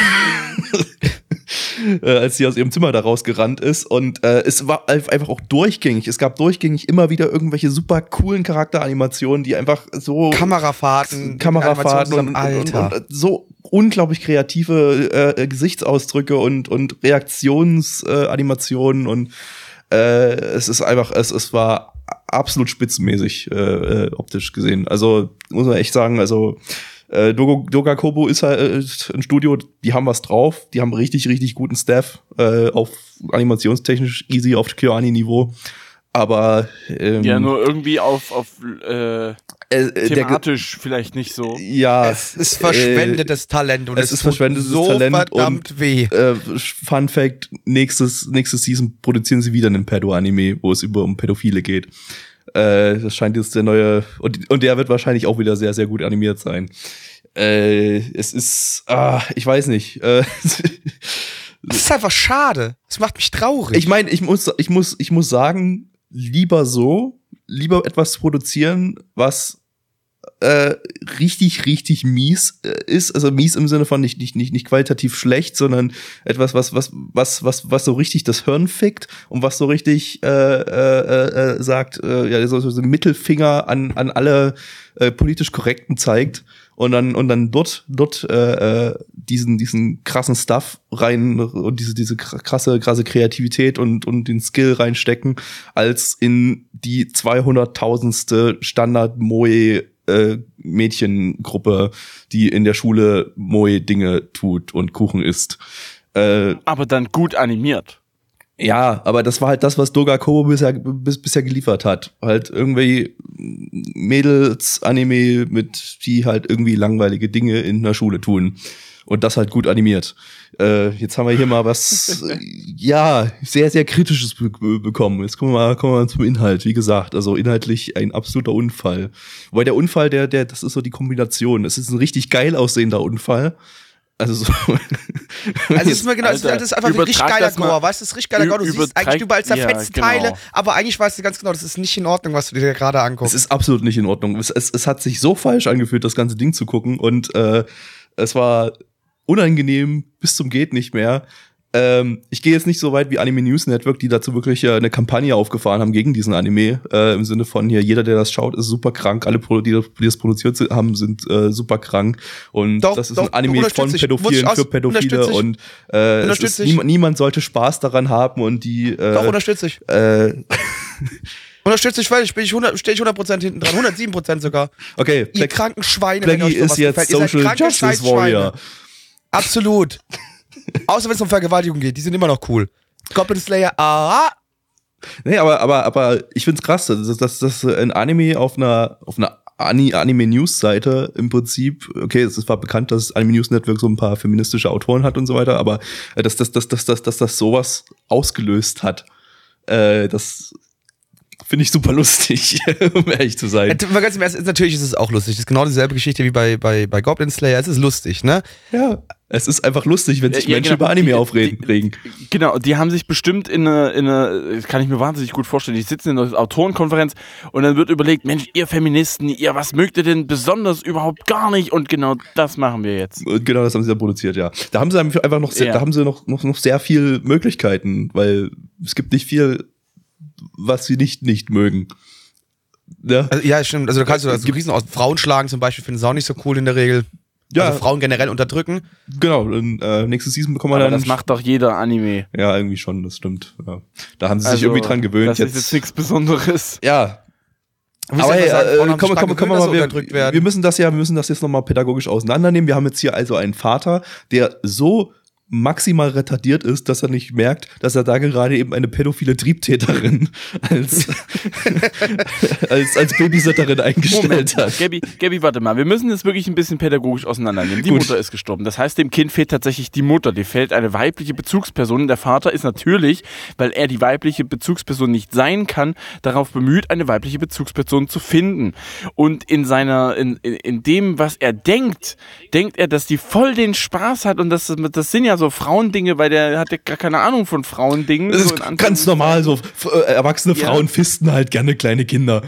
äh, als sie aus ihrem Zimmer da rausgerannt ist. Und äh, es war ein- einfach auch durchgängig. Es gab durchgängig immer wieder irgendwelche super coolen Charakteranimationen, die einfach so Kamerafahrten, Kamerafahrten und, und, und, und so unglaublich kreative äh, Gesichtsausdrücke und, und Reaktionsanimationen äh, Animationen und äh, es ist einfach, es, es war absolut spitzenmäßig äh, äh, optisch gesehen. Also muss man echt sagen, also äh, Dogo, Doga Kobo ist halt äh, ein Studio, die haben was drauf, die haben richtig, richtig guten Staff, äh, auf animationstechnisch easy auf Kyoani-Niveau. aber ähm, Ja, nur irgendwie auf, auf äh, äh, äh, der, thematisch vielleicht nicht so. ja, Es ist verschwendetes Talent und es es, ist tut verschwendetes so Talent verdammt und- weh. äh, Fun Fact: nächstes, nächstes Season produzieren sie wieder einen Pedo-Anime, wo es über um Pädophile geht. Äh, das scheint jetzt der neue, und, und der wird wahrscheinlich auch wieder sehr, sehr gut animiert sein. Äh, es ist, ah, ich weiß nicht. Äh, <laughs> Das ist einfach schade. Das macht mich traurig. ich meine, ich muss, ich muss, ich muss sagen, lieber so, lieber etwas produzieren, was äh, richtig, richtig mies äh, ist. Also mies im Sinne von nicht, nicht, nicht, nicht qualitativ schlecht, sondern etwas, was, was, was, was, was so richtig das Hirn fickt und was so richtig äh, äh, äh, sagt, äh, ja, so, so Mittelfinger an, an alle äh, politisch Korrekten zeigt und dann und dann dort dort äh, äh, diesen diesen krassen Stuff rein und diese diese krasse krasse Kreativität und und den Skill reinstecken als in die 200.000ste Standard Moe äh, Mädchengruppe, die in der Schule Moe Dinge tut und Kuchen isst. Äh, Aber dann gut animiert. Ja, aber das war halt das, was Doga Kobo bisher, bis, bisher geliefert hat. Halt irgendwie Mädels-Anime mit, die halt irgendwie langweilige Dinge in der Schule tun. Und das halt gut animiert. Äh, jetzt haben wir hier mal was, <laughs> ja, sehr, sehr Kritisches be be- bekommen. Jetzt kommen wir, mal, kommen wir mal zum Inhalt. Wie gesagt, also inhaltlich ein absoluter Unfall. Wobei der Unfall, der, der, das ist so die Kombination. Es ist ein richtig geil aussehender Unfall. Also so. <laughs> Also es ist mir genau, es ist- Alter, das ist einfach ein richtig geiler. Gore, weißt du, das ist richtig geiler Gore. Du siehst eigentlich überall ja, zerfetzte genau. Teile, aber eigentlich weißt du ganz genau, das ist nicht in Ordnung, was du dir gerade Es anguckst. ist absolut nicht in Ordnung. Es, es, es hat sich so falsch angefühlt, das ganze Ding zu gucken. Und äh, es war unangenehm bis zum geht nicht mehr. Ähm, ich gehe jetzt nicht so weit wie Anime News Network, die dazu wirklich äh, eine Kampagne aufgefahren haben gegen diesen Anime. Äh, Im Sinne von hier, jeder, der das schaut, ist super krank. Alle, die, das- die das produziert haben, sind äh, super krank. Und Doch, das ist doch, ein Anime von Pädophilen für Pädophile. Und äh, ist, ich. niemand, sollte Spaß daran haben und die äh, Doch, unterstütze ich. äh, <laughs> Unterstütze ich völlig, bin ich 100, stehe ich 100% hinten dran, 107% sogar. okay, Ihr Black, kranken Schweine, wenn Blackie euch sowas ist jetzt gefällt. Ihr Social Justice. Warrior. Absolut. Außer wenn es um Vergewaltigung geht, die sind immer noch cool. Goblin Slayer, ah, Nee, aber, aber, aber ich find's krass, dass, dass, dass ein Anime auf einer, auf einer Ani- Anime-News-Seite im Prinzip, okay, es war bekannt, dass Anime News Network so ein paar feministische Autoren hat und so weiter, aber äh, dass, dass, dass, dass, dass, dass das sowas ausgelöst hat, äh, das finde ich super lustig, <laughs> um ehrlich zu sein. Äh, mal ganz im Ernst, natürlich ist es auch lustig. Das ist genau dieselbe Geschichte wie bei, bei, bei Goblin Slayer. Es ist lustig, ne? Ja, es ist einfach lustig, wenn sich Ja, ja, Menschen genau. über Anime Die- aufregen. die-. Genau, die haben sich bestimmt in eine, in eine, das kann ich mir wahnsinnig gut vorstellen, die sitzen in einer Autorenkonferenz und dann wird überlegt, Mensch, ihr Feministen, ihr, was mögt ihr denn besonders überhaupt gar nicht? Und genau das machen wir jetzt. Und Genau, das haben sie dann produziert, ja. Da haben sie einfach noch, sehr, Ja. da haben sie noch, noch, noch sehr viel Möglichkeiten, weil es gibt nicht viel, was sie nicht, nicht mögen. Ja, Also, ja, stimmt. Also, du kannst also Riesen aus Frauen schlagen zum Beispiel, finden sie auch nicht so cool in der Regel. Ja. Also, Frauen generell unterdrücken. genau. Und, äh, nächste Season bekommen wir Aber dann. das macht doch jeder Anime. ja, irgendwie schon, das stimmt. Ja. Da haben sie sich Also, irgendwie dran gewöhnt. Das ist jetzt nichts Besonderes. ja, aber du hey, äh, haben komm, sich komm, komm gewöhnt, dass mal, wir, wir müssen das ja, wir müssen das jetzt nochmal pädagogisch auseinandernehmen. Wir haben jetzt hier also einen Vater, der so maximal retardiert ist, dass er nicht merkt, dass er da gerade eben eine pädophile Triebtäterin <laughs> als, <laughs> als, als Babysitterin eingestellt hat. Gabi, Gabi, warte mal, wir müssen das wirklich ein bisschen pädagogisch auseinandernehmen. Die Gut. Mutter ist gestorben. Das heißt, dem Kind fehlt tatsächlich die Mutter. Dir fehlt eine weibliche Bezugsperson. Der Vater ist natürlich, weil er die weibliche Bezugsperson nicht sein kann, darauf bemüht, eine weibliche Bezugsperson zu finden. Und in seiner, in, in, in dem, was er denkt, denkt er, dass die voll den Spaß hat und das, das sind ja so Frauendinge, weil der hat ja gar keine Ahnung von Frauendingen. Das so ist in ganz normal, so äh, erwachsene Ja. Frauen fisten halt gerne kleine Kinder.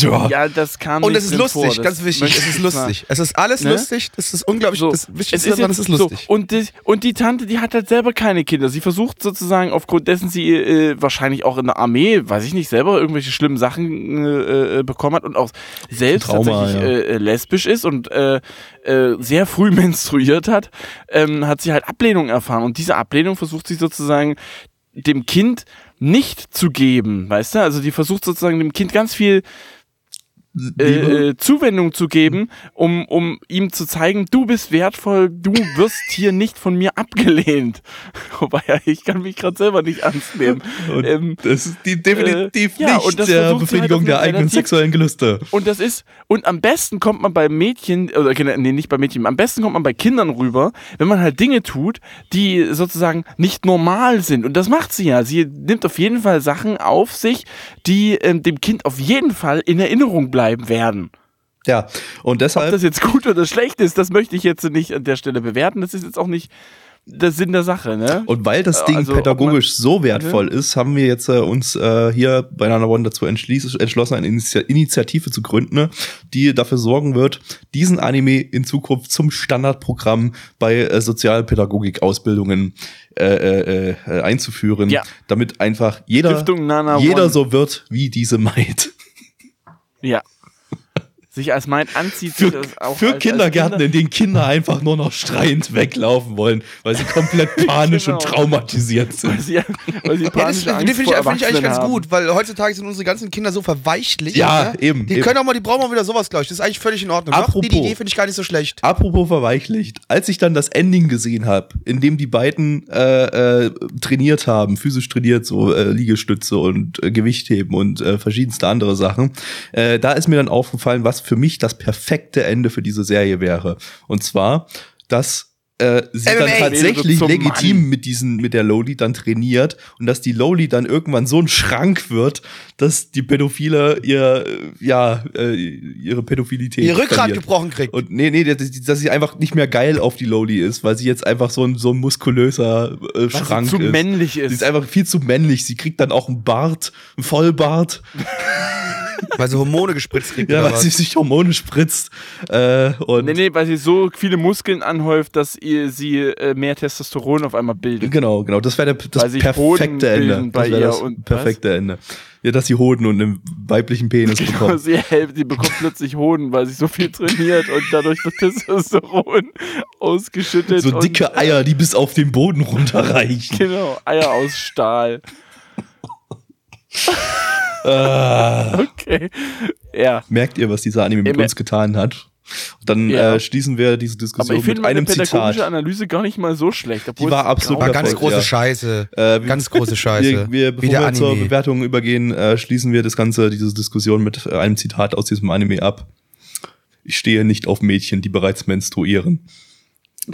Ja. Ja, das kam Und es ist lustig, vor. Ganz wichtig. Es ist lustig. Es ist alles Ne? lustig. Das ist unglaublich. So, das Wichtigste es daran, es ist lustig. So, und, die, und die Tante, die hat halt selber keine Kinder. Sie versucht sozusagen, aufgrund dessen sie äh, wahrscheinlich auch in der Armee, weiß ich nicht, selber irgendwelche schlimmen Sachen äh, äh, bekommen hat und auch selbst Trauma, tatsächlich ja. äh, äh, lesbisch ist und äh, äh, sehr früh <laughs> menstruiert hat, ähm, hat sie halt Ablehnung erfahren. Und diese Ablehnung versucht sie sozusagen dem Kind nicht zu geben, weißt du? Also die versucht sozusagen dem Kind ganz viel äh, äh, Zuwendung zu geben, um, um ihm zu zeigen, du bist wertvoll, du wirst hier nicht von mir abgelehnt. <laughs> Wobei ja, ich kann mich gerade selber nicht ernst nehmen. Und Ähm, das ist die definitiv äh, ja, nicht und das der halt Befriedigung auf der eigenen relativ- sexuellen Gelüste. Und das ist, und am besten kommt man bei Mädchen, oder nee, nicht bei Mädchen, am besten kommt man bei Kindern rüber, wenn man halt Dinge tut, die sozusagen nicht normal sind. Und das macht sie ja. Sie nimmt auf jeden Fall Sachen auf sich, die ähm, dem Kind auf jeden Fall in Erinnerung bleiben werden. Ja, und Ob deshalb das jetzt gut oder schlecht ist, das möchte ich jetzt nicht an der Stelle bewerten. Das ist jetzt auch nicht der Sinn der Sache, ne? Und weil das Ding Also, ob pädagogisch so wertvoll ist, haben wir jetzt äh, uns äh, hier bei Nana One dazu entschlossen, eine Initi Initiative zu gründen, ne, die dafür sorgen wird, diesen Anime in Zukunft zum Standardprogramm bei äh, Sozialpädagogik-Ausbildungen äh, äh, äh, einzuführen, Ja. damit einfach jeder, jeder One. so wird wie diese Maid. Ja. Sich als Meint anzieht, sich Für, das auch für als, Kindergärten, als in denen Kinder einfach nur noch schreiend weglaufen wollen, weil sie komplett <laughs> panisch und Genau. traumatisiert sind. weil sie, weil sie Ja, das finde ich, find ich eigentlich ganz haben. gut, weil heutzutage sind unsere ganzen Kinder so verweichlicht. Ja, ne? eben, Die eben. können auch mal, die brauchen mal wieder sowas, glaube ich. Das ist eigentlich völlig in Ordnung. Doch, Apropos. die Idee finde ich gar nicht so schlecht. Apropos verweichlicht, als ich dann das Ending gesehen habe, in dem die beiden äh, äh, trainiert haben, physisch trainiert, so äh, Liegestütze und äh, Gewichtheben und äh, verschiedenste andere Sachen, äh, da ist mir dann aufgefallen, was für mich das perfekte Ende für diese Serie wäre. Und zwar, dass äh, sie MMA. dann tatsächlich legitim Mann. mit diesen mit der Loli dann trainiert und dass die Loli dann irgendwann so ein Schrank wird, dass die Pädophile ihr äh, ja äh, ihre Pädophilität Ihr Rückgrat verliert. gebrochen kriegt. Und nee, nee, dass, dass sie einfach nicht mehr geil auf die Loli ist, weil sie jetzt einfach so ein, so ein muskulöser äh, Weil sie Schrank zu ist. männlich Sie ist. ist einfach viel zu männlich. Sie kriegt dann auch einen Bart, einen Vollbart, <laughs> weil sie Hormone gespritzt kriegt. ja, oder weil sie was? sich Hormone spritzt. Äh, und Nee, nee, weil sie so viele Muskeln anhäuft, dass ihr sie äh, mehr Testosteron auf einmal bildet. Genau, genau. Das wäre das Weil sich Hoden perfekte Ende. bei Das wäre ihr das und- perfekte Ende. Ja, dass sie Hoden und einen weiblichen Penis Genau, bekommt. sie, hält, sie bekommt plötzlich Hoden, weil sie so viel trainiert und dadurch wird Testosteron ausgeschüttet. So und, dicke Eier, die bis auf den Boden runterreichen. Genau, Eier aus Stahl. <laughs> Ah. Okay. Ja. Merkt ihr, was dieser Anime mit uns getan hat? Und dann Ja. äh, schließen wir diese Aber Diskussion ich finde mit meine einem pädagogische Zitat. Analyse gar nicht mal so schlecht. obwohl Die war absolut War ganz große ja. Scheiße. Äh, ganz <laughs> große Scheiße. Wir, wir, bevor wir zur. Bewertung übergehen, äh, schließen wir das Ganze, diese Diskussion mit äh, einem Zitat aus diesem Anime ab. Ich stehe nicht auf Mädchen, die bereits menstruieren.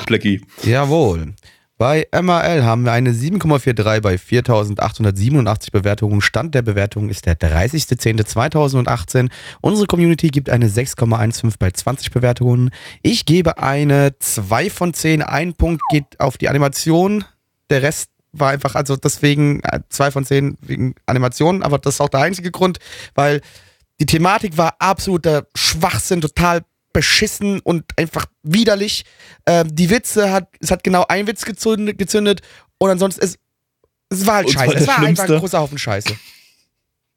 Blackie. Jawohl. Bei MAL haben wir eine 7,43 bei 4.887 Bewertungen. Stand der Bewertung ist der 30.10.2018. Unsere Community gibt eine 6,15 bei 20 Bewertungen. Ich gebe eine 2 von 10. Ein Punkt geht auf die Animation. Der Rest war einfach, also deswegen äh, 2 von 10 wegen Animation, aber das ist auch der einzige Grund, weil die Thematik war absoluter Schwachsinn, total beschissen und einfach widerlich. Ähm, die Witze hat, es hat genau ein Witz gezündet, gezündet und ansonsten, es, es war halt Und scheiße. der Es war einfach ein schlimmste. großer Haufen Scheiße.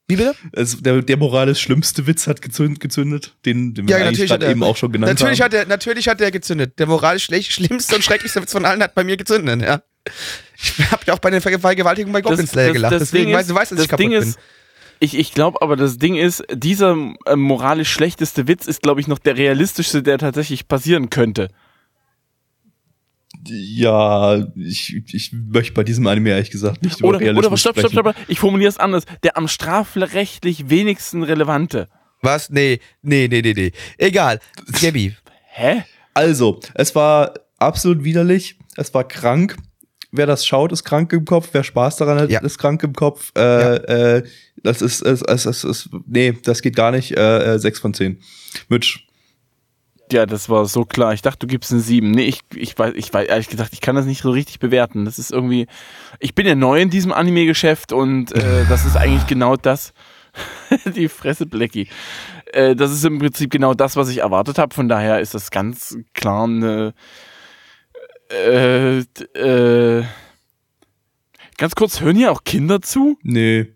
Wie bitte? Es, der, der moralisch schlimmste Witz hat gezündet, gezündet den, den wir Ja, eigentlich natürlich gerade hat er- eben auch schon genannt Natürlich haben. hat, er, natürlich hat er gezündet. Der moralisch schlecht, schlimmste und schrecklichste Witz von allen hat bei mir gezündet, ja. Ich hab ja auch bei den Vergewaltigungen bei Goblin Slayer gelacht. Deswegen Ding weißt du, weißt, dass ich das kaputt Ding bin. ist, ich, ich glaube aber, das Ding ist, dieser äh, moralisch schlechteste Witz ist, glaube ich, noch der realistischste, der tatsächlich passieren könnte. Ja, ich, ich möchte bei diesem Anime ehrlich gesagt nicht über Oder, Realismus oder stopp, stopp, sprechen. stopp, ich formuliere es anders. Der am strafrechtlich wenigsten relevante. Was? Nee, nee, nee, nee, nee. Egal. Gabby. Hä? Also, es war absolut widerlich, es war krank. Wer das schaut, ist krank im Kopf. Wer Spaß daran hat, Ja. ist krank im Kopf. Äh, äh, das ist, es, es, es, es, nee, das geht gar nicht. Äh, äh, 6 von 10. Mitch. Ja, das war so klar. Ich dachte, du gibst eine 7. Nee, ich, ich weiß, ich weiß, ehrlich gesagt, ich kann das nicht so richtig bewerten. Das ist irgendwie. Ich bin ja neu in diesem Anime-Geschäft und äh, <laughs> das ist eigentlich genau das. <laughs> Die Fresse Blackie. Äh, das ist im Prinzip genau das, was ich erwartet habe. Von daher ist das ganz klar eine. Äh, äh, ganz kurz, hören hier auch Kinder zu? Nee,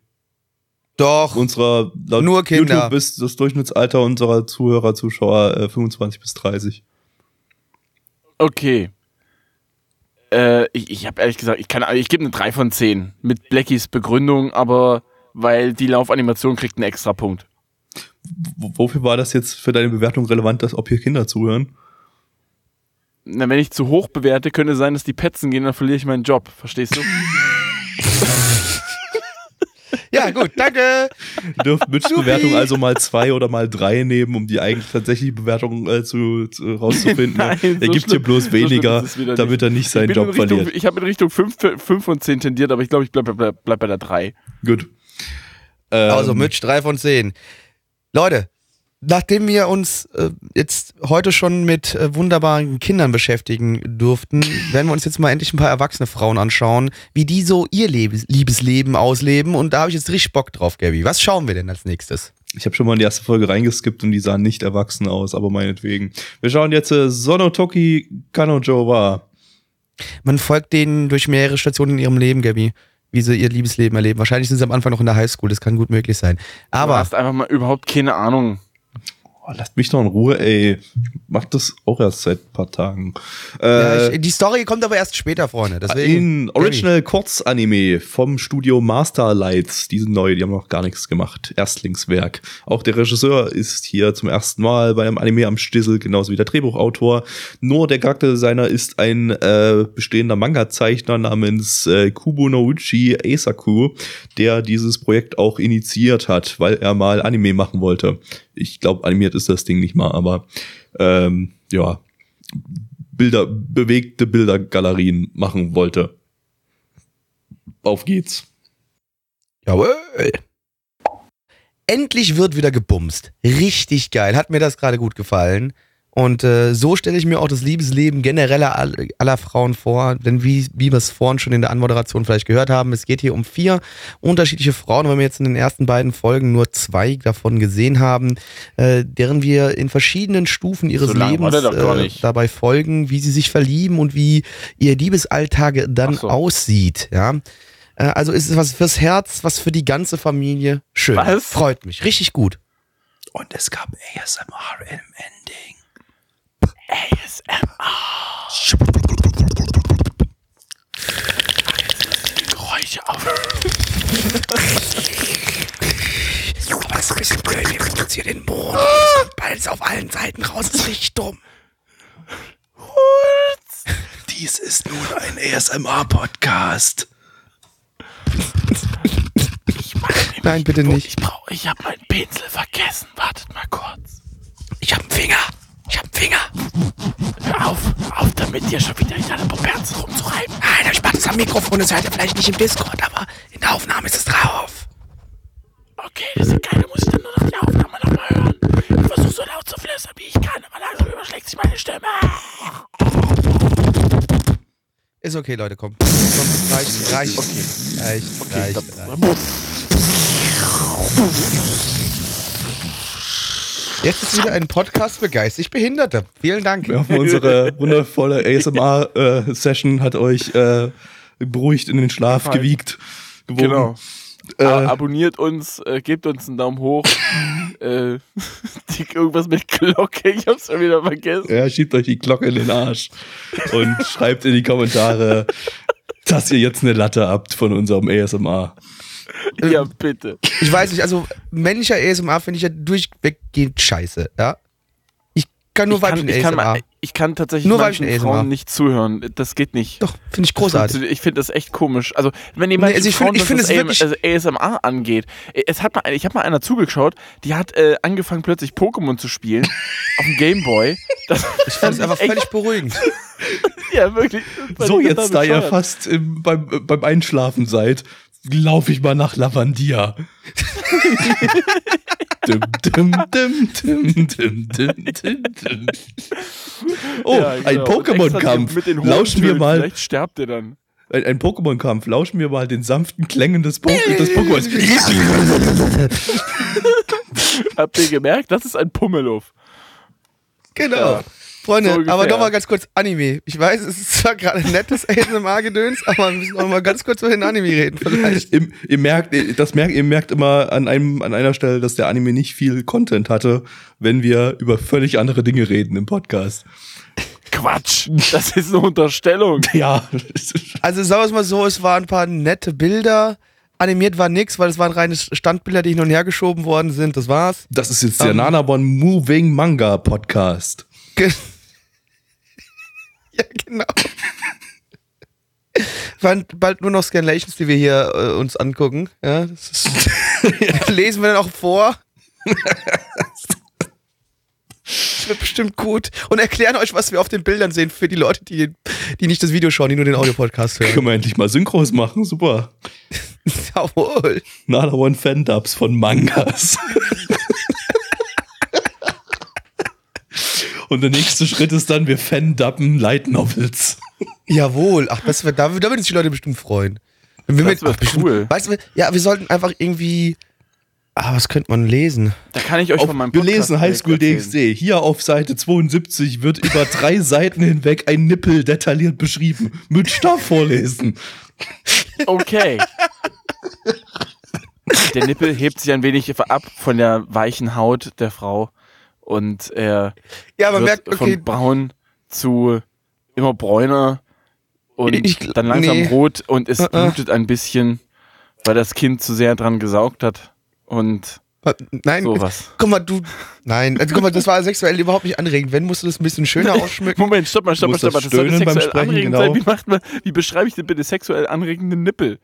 Doch. unserer laut Nur Kinder. YouTube ist das Durchschnittsalter unserer Zuhörer, Zuschauer äh, 25 bis 30. Okay. Äh, ich ich habe ehrlich gesagt, ich kann, ich gebe eine 3 von 10 mit Blackies Begründung, aber weil die Laufanimation kriegt einen extra Punkt. w- wofür war das jetzt für deine Bewertung relevant, dass ob hier Kinder zuhören? Na, wenn ich zu hoch bewerte, könnte sein, dass die Petzen gehen, dann verliere ich meinen Job. Verstehst du? <laughs> Ja, gut, danke. Ihr dürft Mitch Bewertung also mal zwei oder mal drei nehmen, um die eigentlich tatsächliche Bewertung äh, zu, zu rauszufinden. <laughs> Nein, er so gibt hier bloß so weniger, wieder damit nicht. er nicht seinen Job Richtung, verliert. Ich habe in Richtung 5, von 10 tendiert, aber ich glaube, ich bleibe bleib, bleib bei der 3. Gut. Ähm, Also Mitch, drei von zehn. Leute, nachdem wir uns äh, jetzt heute schon mit äh, wunderbaren Kindern beschäftigen durften, werden wir uns jetzt mal endlich ein paar erwachsene Frauen anschauen, wie die so ihr Lebens Liebesleben ausleben. Und da habe ich jetzt richtig Bock drauf, Gabby. Was schauen wir denn als nächstes? Ich habe schon mal in die erste Folge reingeskippt und die sahen nicht erwachsen aus, aber meinetwegen. Wir schauen jetzt äh, Sonotoki Kanojo wa. Man folgt denen durch mehrere Stationen in ihrem Leben, Gabby. Wie sie ihr Liebesleben erleben. Wahrscheinlich sind sie am Anfang noch in der Highschool, das kann gut möglich sein. du Aber hast einfach mal überhaupt keine Ahnung. Oh, lasst mich doch in Ruhe, ey. Ich mach das auch erst seit ein paar Tagen. ja, Äh, ich, die Story kommt aber erst später, Freunde. Deswegen, ein Original Kurzanime vom Studio Masterlights. Die sind neu, die haben noch gar nichts gemacht. Erstlingswerk. Auch der Regisseur ist hier zum ersten Mal bei einem Anime am Stissel, genauso wie der Drehbuchautor. Nur der Charakterdesigner ist ein äh, bestehender Manga-Zeichner namens äh, Kubo Nouchi Eisaku, der dieses Projekt auch initiiert hat, weil er mal Anime machen wollte. Ich glaube, animiert ist das Ding nicht mal, aber ähm, ja, Bilder, bewegte Bildergalerien machen wollte. Auf geht's. Jawohl. Endlich wird wieder gebumst. Richtig geil. Hat mir das gerade gut gefallen. Und äh, so stelle ich mir auch das Liebesleben generell all- aller Frauen vor. Denn wie, wie wir es vorhin schon in der Anmoderation vielleicht gehört haben, es geht hier um vier unterschiedliche Frauen, weil wir jetzt in den ersten beiden Folgen nur zwei davon gesehen haben, äh, deren wir in verschiedenen Stufen ihres So Lebens äh, dabei folgen, wie sie sich verlieben und wie ihr Liebesalltag dann so. aussieht. Ja. Äh, Also ist es was fürs Herz, was für die ganze Familie. Schön. Was? Freut mich. Richtig gut. Und es gab ASMR im Ending. Geräusche auf. Aber das ist ein bisschen blöd. Wir reduzieren den Boden. Bald auf allen Seiten raus. Das ist richtig dumm. Dies ist nun ein ASMR-Podcast. Nein, bitte nicht. Ich brauche, ich habe meinen Pinsel vergessen. Wartet mal kurz. Ich hab einen Finger. Ich hab Finger. Hör auf, auf damit dir schon wieder in deine Puberzen rumzureiben. Nein, ich mach das am Mikrofon. Das hört ihr vielleicht nicht im Discord, aber in der Aufnahme ist es drauf. Okay, das ist geil. Da muss ich dann nur noch die Aufnahme nochmal hören. Ich versuche so laut zu flüstern, wie ich kann, aber langsam überschlägt sich meine Stimme. Ist okay, Leute, komm. komm reicht, reicht. Okay. Reicht, reicht, reicht. Jetzt ist wieder ein Podcast für geistig Behinderte. Vielen Dank. Wir hoffen, unsere wundervolle ASMR-Session hat euch äh, beruhigt in den Schlaf Gefallen. gewiegt. Gewogen. Genau. Äh, Abonniert uns, äh, gebt uns einen Daumen hoch. <laughs> äh, die, irgendwas mit Glocke, ich hab's schon wieder vergessen. ja, schiebt euch die Glocke in den Arsch und <laughs> schreibt in die Kommentare, dass ihr jetzt eine Latte habt von unserem ASMR. Ja, bitte. Ich weiß nicht, also männlicher ASMR finde ich ja durchweggehend scheiße, ja? Ich kann nur ich, kann, weiblichen ich, kann, ASMR. mal- ich kann tatsächlich Nur manchen weiblichen ASMR. Frauen nicht zuhören. Das geht nicht. Doch, finde ich großartig. Ich finde das echt komisch. Also, wenn jemand Nee, also ich Frauen, find- ich was find das wirklich- also ASMR angeht, es hat mal, ich habe mal einer zugeschaut, die hat äh, angefangen plötzlich Pokémon zu spielen <laughs> auf dem Gameboy. Das Ich fand es einfach echt- völlig beruhigend. <laughs> Ja, wirklich. So, ich jetzt, da ihr fast im, beim, beim Einschlafen seid, laufe ich mal nach Lavandia. Dum, dum, dum, dum, dum, dum, dum, dum. Oh, Ja, ein genau. Extra Pokémon-Kampf. Lauschen wir mal, Vielleicht sterbt ihr dann. ein, ein Pokémon-Kampf. Lauschen wir mal den sanften Klängen des, po des Pokémons. <laughs> Habt ihr gemerkt? Das ist ein Pummeluff. Genau. Ja, Freunde, so aber nochmal ganz kurz Anime. Ich weiß, es ist zwar gerade ein nettes <laughs> ASMR-Gedöns, aber wir müssen noch mal ganz kurz über den Anime reden, vielleicht. ihr, ihr merkt, das merkt, ihr merkt immer an einem, an einer Stelle, dass der Anime nicht viel Content hatte, wenn wir über völlig andere Dinge reden im Podcast. Quatsch. Das ist eine Unterstellung. <laughs> Ja. Also sagen wir es mal so, es waren ein paar nette Bilder, animiert war nix, weil es waren reine Standbilder, die hin und her geschoben worden sind. Das war's. Das ist jetzt der Ähm. Nanabon Moving Manga Podcast. Ja, genau. Waren bald nur noch Scanlations, die wir hier äh, uns angucken. Ja, das ist <laughs> Lesen wir dann auch vor. Das wird bestimmt gut. Und erklären euch, was wir auf den Bildern sehen, für die Leute, die, die nicht das Video schauen, die nur den Audiopodcast hören. Können wir endlich mal Synchros machen? Super. <laughs> Jawohl. Nanabon Fan-Dubs von Mangas. <laughs> Und der nächste Schritt ist dann, wir fan-dubben Light Novels. Jawohl. Ach, das wird, da, da würden sich die Leute bestimmt freuen. Wenn wir Das mit- wird ach, bestimmt- cool. Weißt du, ja, wir sollten einfach irgendwie. Ah, was könnte man lesen? Da kann ich euch Auf, von meinem wir Podcast lesen Highschool. DxD. Hier auf Seite 72 wird über drei Seiten hinweg ein Nippel detailliert beschrieben. Mit Stab vorlesen. Okay. Der Nippel hebt sich ein wenig ab von der weichen Haut der Frau und er Ja, man wird merkt, okay, von braun zu immer bräuner und Ich dann langsam nee. rot und es Äh, äh. blutet ein bisschen, weil das Kind zu sehr dran gesaugt hat und nein, sowas. guck mal, du, nein, also guck mal, das war sexuell überhaupt nicht anregend. Wenn, musst du das ein bisschen schöner ausschmücken. Moment, stopp mal, stopp mal, stopp mal. das Das beim sexuell Sprechen, anregend genau. sein. Wie, macht man, wie beschreibe ich denn bitte sexuell anregende Nippel?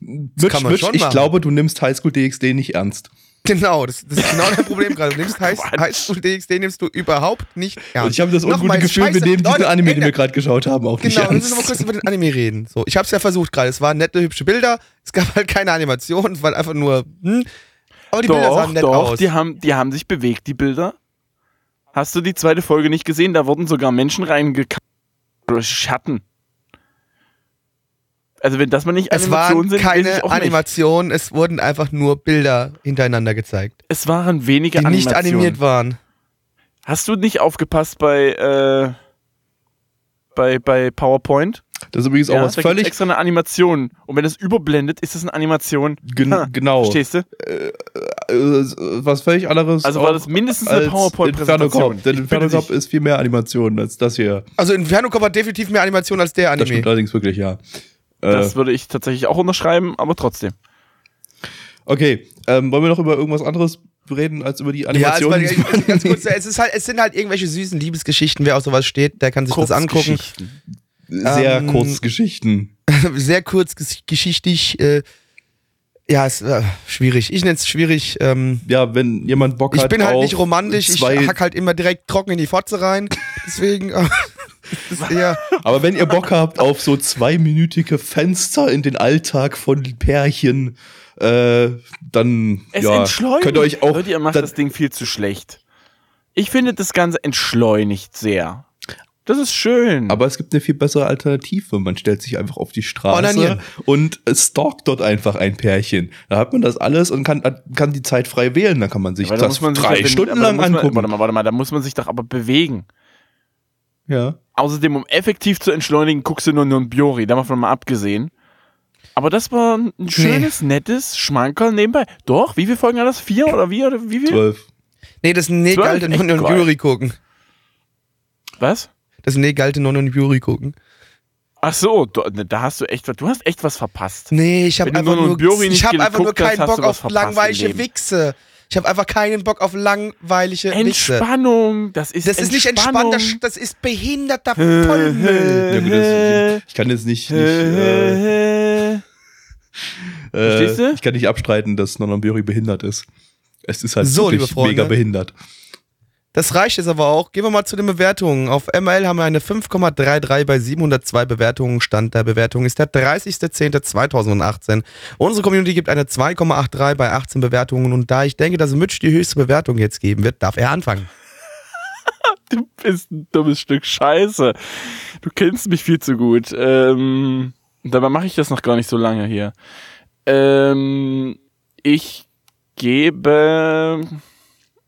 Mitch, kann man Mitch, schon ich machen. glaube, du nimmst Highschool DxD nicht ernst. Genau, das, das ist genau dein Problem gerade. Du nimmst High, Quatsch. Highschool DxD nimmst du überhaupt nicht ernst. Und ich habe das Nochmal, ungute Gefühl, scheiße, wir nehmen diesen Anime, den wir gerade geschaut haben, auch nicht Genau, lass uns ernst. mal kurz über den Anime reden. So, ich habe es ja versucht gerade. Es waren nette, hübsche Bilder. Es gab halt keine Animation. Es war einfach nur. Hm. Aber die Bilder doch, sahen nett doch, aus. Die, haben, die haben sich bewegt, die Bilder. Hast du die zweite Folge nicht gesehen? Da wurden sogar Menschen reingekackt. Schatten. Also wenn das mal nicht es Animationen waren sind, keine ich auch nicht. Animationen. Es wurden einfach nur Bilder hintereinander gezeigt, Es waren wenige die nicht Animationen. animiert waren. Hast du nicht aufgepasst bei, äh, bei, bei PowerPoint? Das ist übrigens auch Ja, was da gibt's völlig. extra eine Animation. Und wenn es überblendet, ist es eine Animation. Gen Ha, genau. Verstehst du? Äh, was völlig anderes. Also war auch das mindestens eine PowerPoint-Präsentation. Denn Ich Inferno bitte Cop ist viel mehr Animation als das hier. Also Inferno Cop hat definitiv mehr Animation als der Das Anime. stimmt allerdings wirklich, ja. Äh, Das würde ich tatsächlich auch unterschreiben, aber trotzdem. okay, ähm, wollen wir noch über irgendwas anderes reden als über die Ja, also, Animation? weil, ganz kurz, es, ist halt, es sind halt irgendwelche süßen Liebesgeschichten. Wer auf sowas steht, der kann sich das angucken. Sehr Ähm, Kurzgeschichten. <laughs> Sehr kurz ges- geschichtlich. Äh, ja, ist äh, schwierig. Ich nenne es schwierig. Ähm, Ja, wenn jemand Bock ich hat bin halt auf nicht romantisch. Ich hack halt immer direkt trocken in die Fotze rein. Deswegen. <laughs> Äh, Aber wenn ihr Bock habt auf so zweiminütige Fenster in den Alltag von Pärchen, äh, dann Es ja, entschleunigt. könnt ihr euch auch. Leute, ihr macht dann- das Ding viel zu schlecht. Ich finde, das Ganze entschleunigt sehr. Das ist schön. aber es gibt eine viel bessere Alternative. Man stellt sich einfach auf die Straße Onanieren. und stalkt dort einfach ein Pärchen. Da hat man das alles und kann, kann die Zeit frei wählen. Da kann man sich da das muss man sich drei ja, Stunden lang muss man, angucken. Warte mal, warte mal, da muss man sich doch aber bewegen. Ja. Außerdem, um effektiv zu entschleunigen, guckst du nur nur ein Biori, davon mal abgesehen. Aber das war ein schönes, nettes Schmankerl nebenbei. Doch, wie viele Folgen hat das? Vier oder wie? Oder wie viel? Zwölf. nee, das ist? Negalte Echt Non und. Yuri gucken. Was? Das ist ein Negalte Non und Yuri gucken. Ach so, du, da hast du echt was, du hast echt was verpasst. Nee, ich habe einfach nur Biori ich hab einfach nur keinen hast Bock auf langweilige Leben. Wichse. Ich habe einfach keinen Bock auf langweilige. Entspannung, das ist Das ist nicht entspannt, das, das ist behinderter Vollmüll. Ja, gut, das, ich kann jetzt nicht, nicht äh, Verstehst du? äh, ich kann nicht abstreiten, dass Nononburi behindert ist. Es ist halt So, wirklich liebe Freunde. mega behindert. Das reicht jetzt aber auch. Gehen wir mal zu den Bewertungen. Auf ML haben wir eine 5,33 bei 702 Bewertungen. Stand der Bewertung ist der 30.10.2018. Unsere Community gibt eine 2,83 bei 18 Bewertungen. Und da ich denke, dass Mitch die höchste Bewertung jetzt geben wird, darf er anfangen. <laughs> Du bist ein dummes Stück Scheiße. Du kennst mich viel zu gut. Ähm, dabei mache ich das noch gar nicht so lange hier. Ähm, ich gebe.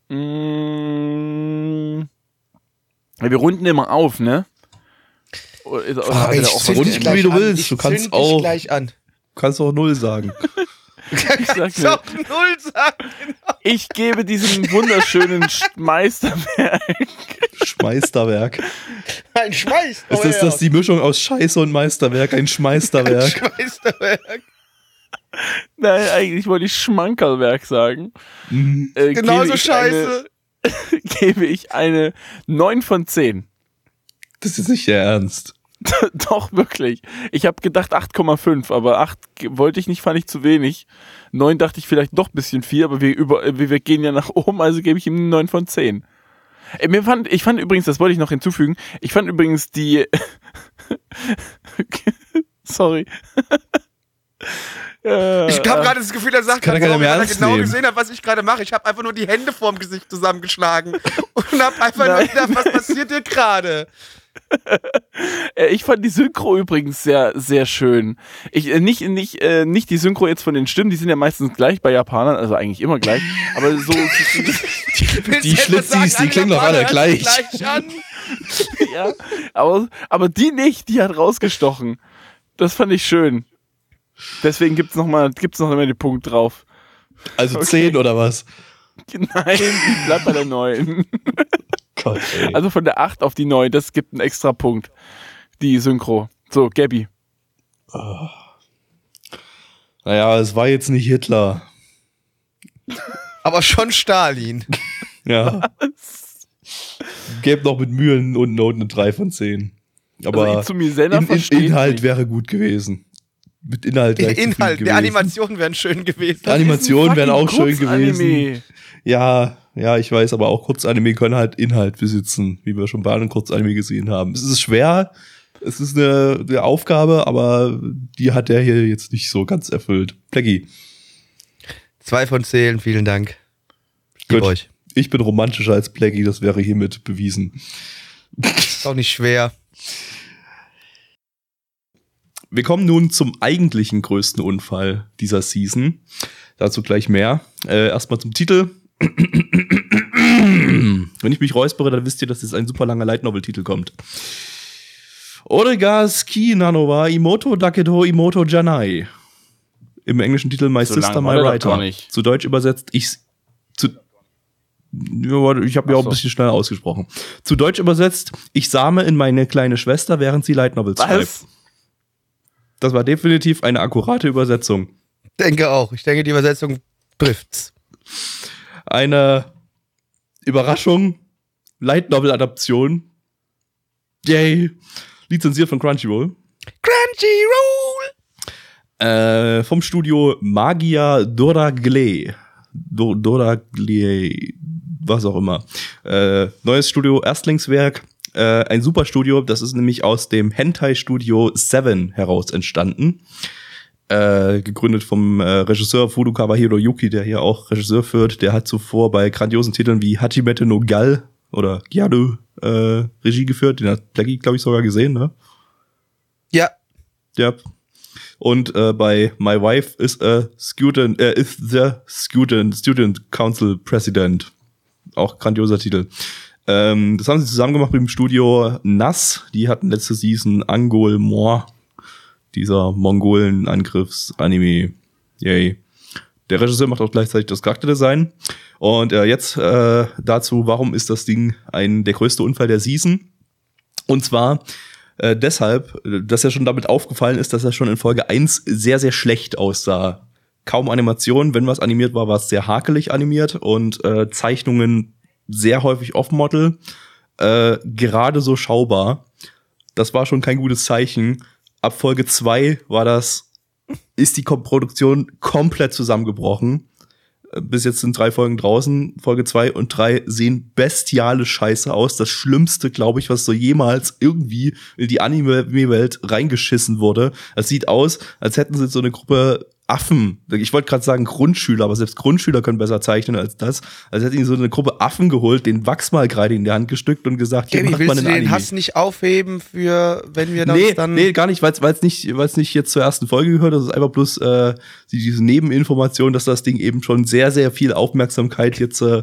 Mh, ja, wir runden immer auf, ne? Er ich auch zünd dich geändert? wie gleich du an. willst. Ich Du kannst auch- gleich an. Du kannst auch null sagen. Kannst mir- auch null sagen. Ich gebe diesem wunderschönen Sch- <laughs> Meisterwerk. Schmeisterwerk. Ein Schmeiß. Ist das, das die Mischung aus Scheiße und Meisterwerk? Ein Schmeisterwerk. Schmeisterwerk. Nein, eigentlich wollte ich Schmankerlwerk sagen. Mhm. Äh, Genauso scheiße. Eine, <laughs> gebe ich eine 9 von 10. Das ist nicht der Ernst. <laughs> Doch, wirklich. Ich habe gedacht 8,5, aber 8 ge- wollte ich nicht, fand ich zu wenig. 9 dachte ich vielleicht doch ein bisschen viel, aber wir, über, äh, wir wir gehen ja nach oben, also gebe ich ihm eine 9 von 10. Äh, Mir fand, ich fand übrigens, das wollte ich noch hinzufügen, ich fand übrigens die. <laughs> Sorry. Äh, Ich habe gerade das Gefühl, er sagt er gerade, weil er genau nehmen. gesehen hat, was ich gerade mache. Ich habe einfach nur die Hände vorm Gesicht zusammengeschlagen <laughs> und habe einfach nur Nein. gedacht, was passiert hier gerade? <laughs> Äh, Ich fand die Synchro übrigens sehr, sehr schön. Ich, äh, nicht, nicht, äh, nicht die Synchro jetzt von den Stimmen, die sind ja meistens gleich bei Japanern, also eigentlich immer gleich. <laughs> Aber so, Die etwa Schlitzis, die klingen doch alle gleich. gleich an? ja. Aber, aber die nicht, die hat rausgestochen. Das fand ich schön. Deswegen gibt's noch mal, gibt's noch mal den Punkt drauf. Also Okay. 10 oder was? <laughs> Nein, ich bleib bei der 9. Gott. Also von der 8 auf die 9, das gibt einen extra Punkt. Die Synchro. So, Gabby. naja, es war jetzt nicht Hitler. Aber schon Stalin. Ja. Gäbe noch mit Mühen und Noten eine 3 von 10. Aber also in, Inhalt mich. wäre gut gewesen. Mit Inhalt wäre ich Inhalt, gewesen. Animationen wären schön gewesen. Die Animationen wären auch schön gewesen. Ja, ja, ich weiß, aber auch Kurzanime können halt Inhalt besitzen, wie wir schon bei anderen Kurzanime gesehen haben. Es ist schwer, es ist eine, eine Aufgabe, aber die hat der hier jetzt nicht so ganz erfüllt. Pleggy, Zwei von zehn, vielen Dank. Gut. euch. ich bin romantischer als Pleggy, das wäre hiermit bewiesen. Ist auch nicht schwer. Wir kommen nun zum eigentlichen größten Unfall dieser Season. Dazu gleich mehr. Äh, erstmal zum Titel. <clears throat> Wenn ich mich räuspere, dann wisst ihr, dass jetzt ein super langer Light Novel Titel kommt. Orega Ski Nanowa Imoto Dakedo Imoto Janai. Im englischen Titel My So Sister, My Writer. Zu Deutsch übersetzt, ich. Zu, ich habe ja auch ein bisschen schnell ausgesprochen. Zu Deutsch übersetzt, ich sahme in meine kleine Schwester, während sie Light Novels schreibt. Das war definitiv eine akkurate Übersetzung. Denke auch. Ich denke, die Übersetzung trifft's. Eine Überraschung, Light Novel Adaption. Yay. Lizenziert von Crunchyroll. Crunchyroll! Äh, vom Studio Magia Doragle. Do Doragle, was auch immer. Äh, neues Studio, Erstlingswerk. Äh, ein super Studio, das ist nämlich aus dem Hentai-Studio Seven heraus entstanden. Äh, gegründet vom äh, Regisseur Furukawa Hiroyuki, der hier auch Regisseur führt. Der hat zuvor bei grandiosen Titeln wie Hachimete no Gal oder Gyadu äh, Regie geführt. Den hat Blackie, glaube ich, sogar gesehen, ne? Ja, Ja. Und äh, bei My Wife is a student, äh, is the student, student council president. Auch grandioser Titel. Ähm, das haben sie zusammen gemacht mit dem Studio Nass. Die hatten letzte Season Angol Moor, dieser Mongolen-Angriffs-Anime. Yay. Der Regisseur macht auch gleichzeitig das Charakterdesign. Und äh, jetzt äh, dazu, warum ist das Ding ein der größte Unfall der Season? Und zwar äh, deshalb, dass er schon damit aufgefallen ist, dass er schon in Folge 1 sehr, sehr schlecht aussah. Kaum Animation, wenn was animiert war, war es sehr hakelig animiert und äh, Zeichnungen sehr häufig off-Model, äh, gerade so schaubar. Das war schon kein gutes Zeichen. Ab Folge 2 war das, ist die Produktion komplett zusammengebrochen. Äh, Bis jetzt sind drei Folgen draußen. Folge 2 und 3 sehen bestiale Scheiße aus. Das Schlimmste, glaube ich, was so jemals irgendwie in die Anime-Welt reingeschissen wurde. Es sieht aus, als hätten sie so eine Gruppe Affen, ich wollte gerade sagen Grundschüler, aber selbst Grundschüler können besser zeichnen als das. Als hätten die so eine Gruppe Affen geholt, den Wachsmal gerade in der Hand gestückt und gesagt, hier Gaby, macht man einen den Anime. Hass nicht aufheben für, wenn wir das Nee, dann... nee, gar nicht, weil es nicht, weil's nicht jetzt zur ersten Folge gehört. Das ist einfach bloß äh, die- diese Nebeninformation, dass das Ding eben schon sehr, sehr viel Aufmerksamkeit jetzt äh,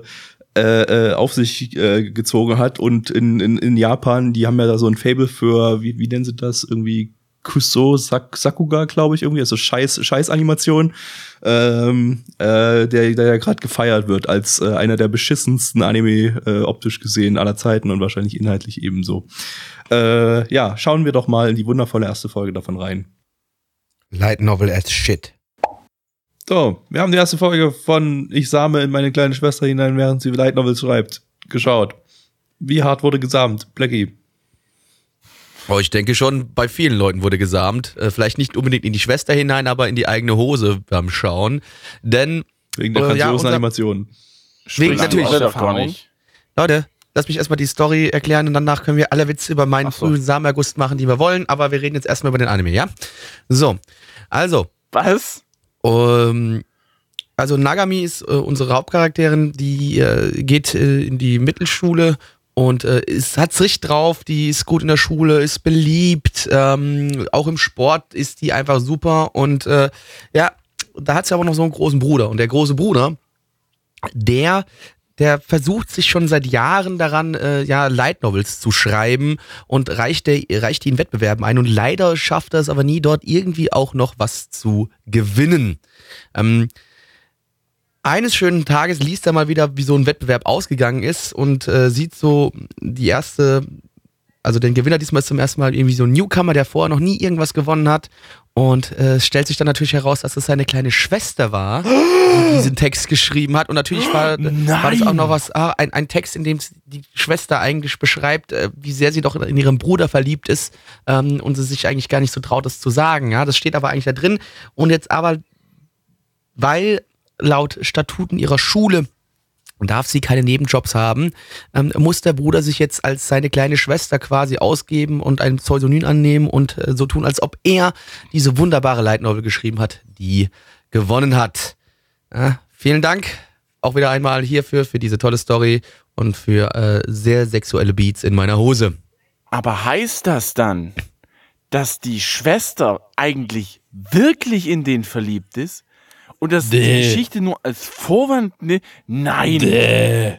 äh, auf sich äh, gezogen hat. Und in, in, in Japan, die haben ja da so ein Fable für, wie, wie nennen sie das? Irgendwie Kuso Sak Sakuga, glaube ich, irgendwie, also Scheiß, Scheiß-Animation, ähm, äh, der, der ja gerade gefeiert wird als äh, einer der beschissensten Anime äh, optisch gesehen aller Zeiten und wahrscheinlich inhaltlich ebenso. Äh, ja, schauen wir doch mal in die wundervolle erste Folge davon rein. Light Novel as shit. So, wir haben die erste Folge von Ich sahme in meine kleine Schwester hinein, während sie Light Novels schreibt, geschaut. Wie hart wurde gesamt? Blackie. Oh, ich denke schon, bei vielen Leuten wurde gesamt. Äh, vielleicht nicht unbedingt in die Schwester hinein, aber in die eigene Hose beim Schauen. Denn, Wegen der Äh, ja, Animation. wegen natürlich, aus Erfahrung? Leute, lass mich erstmal die Story erklären und danach können wir alle Witze über meinen so. frühen Samenerguss machen, die wir wollen. Aber wir reden jetzt erstmal über den Anime, ja? So, also, Was? Ähm, also Nagami ist äh, unsere Hauptcharakterin, die äh, geht äh, in die Mittelschule und äh, ist, hat's richtig drauf, die ist gut in der Schule, ist beliebt, ähm, auch im Sport ist die einfach super und äh, ja, da hat sie aber noch so einen großen Bruder und der große Bruder, der der versucht sich schon seit Jahren daran, äh, ja, Light Novels zu schreiben und reicht, der, reicht die in Wettbewerben ein. Und leider schafft er es aber nie, dort irgendwie auch noch was zu gewinnen. Ähm, eines schönen Tages liest er mal wieder, wie so ein Wettbewerb ausgegangen ist und äh, sieht so die erste, also den Gewinner diesmal zum ersten Mal irgendwie so ein Newcomer, der vorher noch nie irgendwas gewonnen hat. Und äh, es stellt sich dann natürlich heraus, dass es seine kleine Schwester war, <gasps> die diesen Text geschrieben hat. Und natürlich war, war das auch noch was, ah, ein, ein Text, in dem die Schwester eigentlich beschreibt, äh, wie sehr sie doch in ihren Bruder verliebt ist ähm, und sie sich eigentlich gar nicht so traut, das zu sagen. Ja, das steht aber eigentlich da drin. Und jetzt aber, weil laut Statuten ihrer Schule darf sie keine Nebenjobs haben, ähm, muss der Bruder sich jetzt als seine kleine Schwester quasi ausgeben und ein Pseudonym annehmen und äh, so tun, als ob er diese wunderbare Light Novel geschrieben hat, die gewonnen hat. Ja, vielen Dank auch wieder einmal hierfür, für diese tolle Story und für äh, sehr sexuelle Beats in meiner Hose. Aber heißt das dann, dass die Schwester eigentlich wirklich in den verliebt ist? Und dass die Nee. Geschichte nur als Vorwand. Ne? Nein. Däh.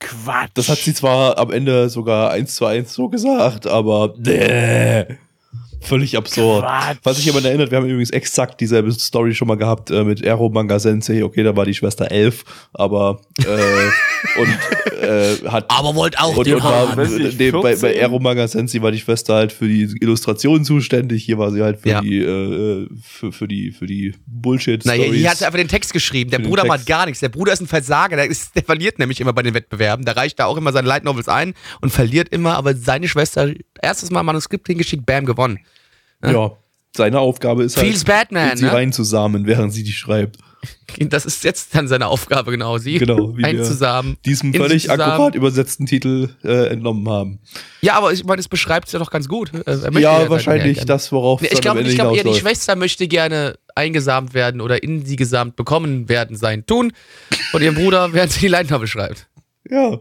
Quatsch. Das hat sie zwar am Ende sogar eins zu eins so gesagt, aber däh. Völlig absurd. Quatsch. Was sich jemand erinnert, wir haben übrigens exakt dieselbe Story schon mal gehabt äh, mit Ero Manga Sensei. Okay, da war die Schwester elf, aber äh, und äh, hat <laughs> Aber wollt auch und, die und war, nee, bei, bei 14? Ero Manga Sensei war die Schwester halt für die Illustration zuständig. Hier war sie halt für Ja. die äh, für, für die für die Bullshit Naja, hier hat sie einfach den Text geschrieben. Der Bruder macht gar nichts. Der Bruder ist ein Versager. Der, ist, der verliert nämlich immer bei den Wettbewerben. Der reicht da auch immer seine Light Novels ein und verliert immer. Aber seine Schwester, erstes Mal Manuskript hingeschickt, bam, gewonnen. Ja, seine Aufgabe ist halt, Feels Batman, sie ne? reinzusamen, während sie die schreibt. <laughs> Das ist jetzt dann seine Aufgabe, genau. Sie Genau, wie wir einzusamen. Diesem völlig akkurat übersetzten Titel äh, entnommen haben. Ja, aber ich meine, es beschreibt es ja doch ganz gut. Äh, Ja, seine wahrscheinlich das, worauf Nee, Ich glaube, ich glaube eher, die. Schwester möchte gerne eingesamt werden oder in sie gesamt bekommen werden sein tun. Von ihrem Bruder, <laughs> während sie die Light Novel schreibt. Ja,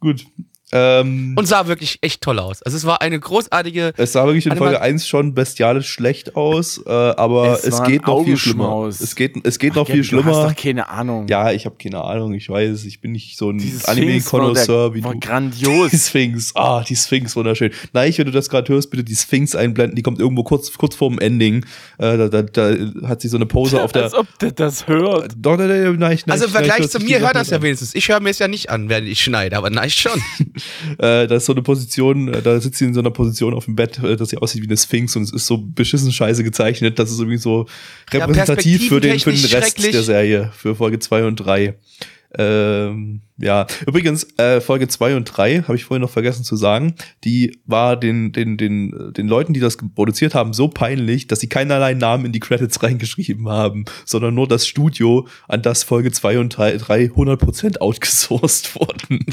gut. Ähm, Und sah wirklich echt toll aus. Also es war eine großartige es sah wirklich in Folge mal. 1 schon bestialisch schlecht aus, äh, aber Es es, war geht noch viel schlimmer. Es geht, es geht Ach, noch viel Gabby, Du hast schlimmer. doch keine Ahnung. Ja, ich habe keine Ahnung, ich weiß, ich bin nicht so ein war, Anime-Konnoisseur wie war du. Die grandios. Sphinx, ah, die Sphinx, wunderschön. Nein, wenn du das gerade hörst, bitte die Sphinx einblenden, die kommt irgendwo kurz, kurz vorm Ending. Äh, da, da, da hat sie so eine Pose auf der. Als ob der das hört. Doch, nein, nein, nein, Also im Vergleich zu mir die hört das ja wenigstens. Ich höre mir es ja nicht an, während ich schneide, aber nein, schon. <laughs> <laughs> Äh, da ist so eine Position, äh, da sitzt sie in so einer Position auf dem Bett, äh, dass sie aussieht wie eine Sphinx und es ist so beschissen scheiße gezeichnet, dass es irgendwie so Ja, repräsentativ für den, für den Rest der Serie, für Folge 2 und 3. Ähm, ja, übrigens, äh, Folge 2 und 3, habe ich vorhin noch vergessen zu sagen, die war den, den, den, den Leuten, die das produziert haben, so peinlich, dass sie keinerlei Namen in die Credits <laughs> reingeschrieben haben, sondern nur das Studio, an das Folge 2 und 3, 3 100% outgesourced <laughs> wurden.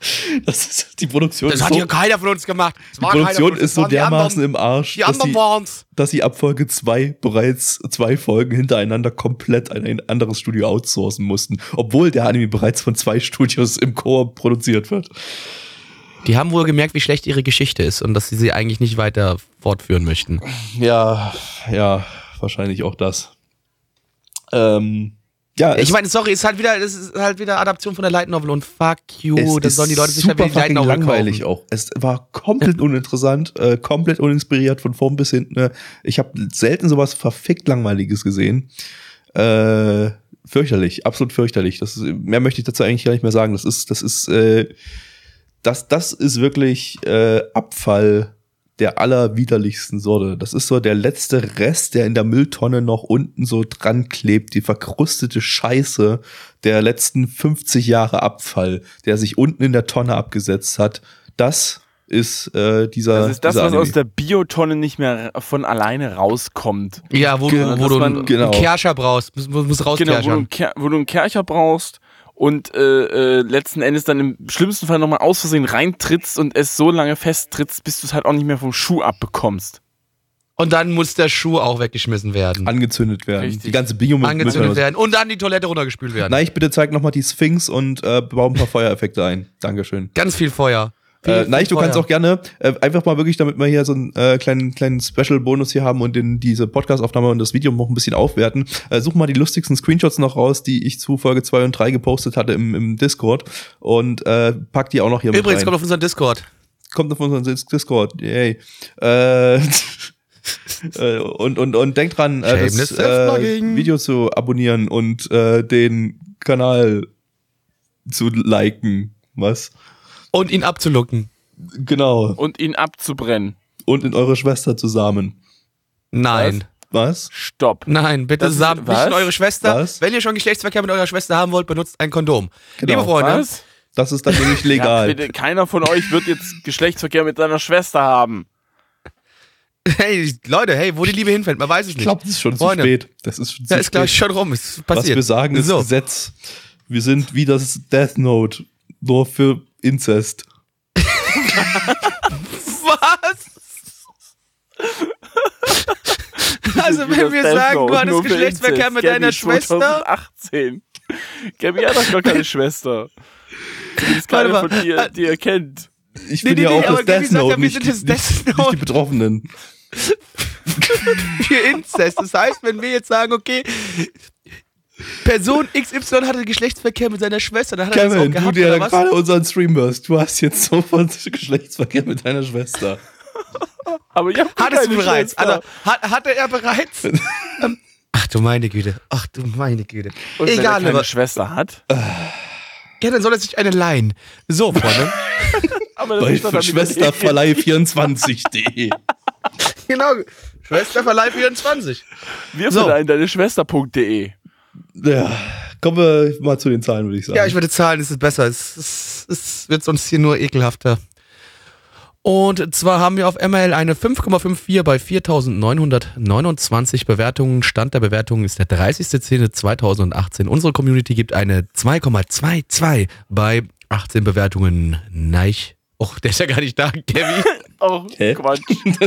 <laughs> Das ist die Produktion. Das hat so, ja keiner von uns gemacht. Die Produktion ist so dermaßen anderen, im Arsch, Die dass anderen sie, dass sie ab Folge 2 bereits zwei Folgen hintereinander komplett an ein anderes Studio outsourcen mussten, obwohl der Anime bereits von zwei Studios im Koop produziert wird. Die haben wohl gemerkt, wie schlecht ihre Geschichte ist und dass sie sie eigentlich nicht weiter fortführen möchten. Ja, ja, wahrscheinlich auch das. Ähm, ja, Ich meine, sorry, ist halt wieder, das ist halt wieder Adaption von der Light Novel und fuck you, ist sollen die Leute sich halt wieder die Light Novel langweilig kaufen. auch. Es war komplett uninteressant, äh, komplett uninspiriert von vorn bis hinten. ne. Ich habe selten sowas verfickt langweiliges gesehen. Äh, fürchterlich, absolut fürchterlich. Das ist, mehr möchte ich dazu eigentlich gar nicht mehr sagen. Das ist, das ist, äh, das, das ist wirklich äh, Abfall der allerwiderlichsten Sorte. Das ist so der letzte Rest, der in der Mülltonne noch unten so dran klebt, die verkrustete Scheiße der letzten 50 Jahre Abfall, der sich unten in der Tonne abgesetzt hat. Das ist äh, dieser. Das ist das, was Anime. aus der Biotonne nicht mehr von alleine rauskommt. Ja, wo Genau, du, wo dass du man- einen, genau. einen Kerscher brauchst. Muss, muss Genau, wo wo du einen Kercher brauchst und äh, äh, letzten Endes dann im schlimmsten Fall nochmal aus Versehen reintrittst und es so lange festtrittst, bis du es halt auch nicht mehr vom Schuh abbekommst. Und dann muss der Schuh auch weggeschmissen werden. angezündet werden. Richtig. Die ganze Bio angezündet werden. Und dann die Toilette runtergespült werden. Nein, ich bitte zeig noch mal die Sphinx und äh, bau ein paar Feuereffekte ein. Dankeschön. Ganz viel Feuer. Äh, nein, du kannst auch gerne äh, einfach mal wirklich, damit wir hier so einen äh, kleinen kleinen Special-Bonus hier haben und den, diese Podcast-Aufnahme und das Video noch ein bisschen aufwerten. Äh, such mal die lustigsten Screenshots noch raus, die ich zu Folge 2 und 3 gepostet hatte im, im Discord und äh, pack die auch noch hier Übrigens, mit kommt rein. auf unseren Discord. kommt auf unseren Dis- Discord. Yay. Äh, <laughs> äh, und, und, und denkt dran, äh, das äh. Video zu abonnieren und äh, den Kanal zu liken. Was? Und ihn abzulucken. Genau. Und ihn abzubrennen. Und in eure Schwester zusammen. Nein. Was? Stopp. Nein, bitte Das ist- nicht was? in eure Schwester. Was? Wenn ihr schon Geschlechtsverkehr mit eurer Schwester haben wollt, benutzt ein Kondom. Genau. Liebe Freunde, Was? Das ist dann <laughs> nämlich Ja, legal. bitte, keiner von euch wird jetzt Geschlechtsverkehr mit seiner Schwester haben. hey, Leute, hey, wo die Liebe hinfällt, man weiß es ich nicht. glaube, das ist schon Freunde. zu spät. Das ist schon zu Ja, ist spät. gleich schon rum, ist passiert. Was wir sagen, ist so. Gesetz. Wir sind wie das Death Note, nur für Inzest. Was? also, wenn wir Death sagen, Note, du hattest Geschlechtsverkehr Inzest. mit Gabby deiner Schwester. 2018. Gabby hat doch gar keine Schwester. Zumindest keine von dir, die ihr kennt. Ich Nee, bin nee, ja nee, auch aber das Gabi Death sagt ja, Note, wir nicht, nicht, nicht die. Betroffenen. <laughs> für Inzest. Das heißt, wenn wir jetzt sagen, okay, Person XY hatte Geschlechtsverkehr mit seiner Schwester, dann hat er das auch Kevin, du gehabt, der gerade unseren Stream hörst, du hast jetzt <laughs> sofort Geschlechtsverkehr mit deiner Schwester. Aber ich hab Hattest keine du bereits? Also, hat, hatte er bereits? <laughs> Ähm, Ach du meine Güte. Ach du meine Güte. Und wenn er Egal, keine aber Schwester hat. ja, dann soll er sich eine leihen. So, Freunde. <laughs> Aber das Bei ist doch dann Schwesterverleih24.de. genau. Schwesterverleih 24. Wir So. verleihen deine Schwester.de. Ja, kommen wir mal zu den Zahlen, würde ich sagen. Ja, ich würde zahlen, es ist besser. Es, es, es wird sonst hier nur ekelhafter. Und zwar haben wir auf ML eine 5,54 bei 4.929 Bewertungen. Stand der Bewertungen ist der 30.10.2018. Unsere Community gibt eine 2,22 bei 18 Bewertungen. Neich. Och, der ist ja gar nicht da, Kevin. <laughs> Oh? Quatsch. <laughs>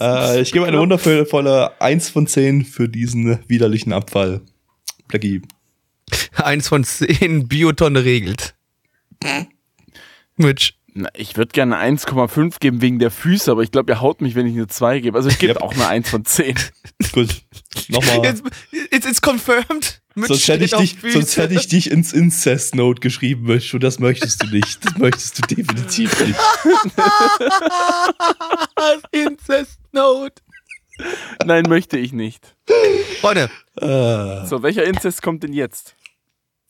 Äh, ich gebe eine wundervolle 1 von 10 für diesen widerlichen Abfall. Blackie. Eins von zehn Biotonne regelt. Mitch. Na, ich würde gerne eine 1,5 geben wegen der Füße, aber ich glaube, ihr haut mich, wenn ich eine 2 gebe. Also ich gebe Yep. auch eine 1 von 10. <laughs> Gut. Nochmal. Jetzt, jetzt ist confirmed. Sonst hätte, ich dich, sonst hätte ich dich ins Incest-Note geschrieben, Mitch, und das möchtest du nicht. Das möchtest du definitiv nicht. <laughs> Incest Note. Nein, möchte ich nicht. Freunde, Äh, So, welcher Inzest kommt denn jetzt?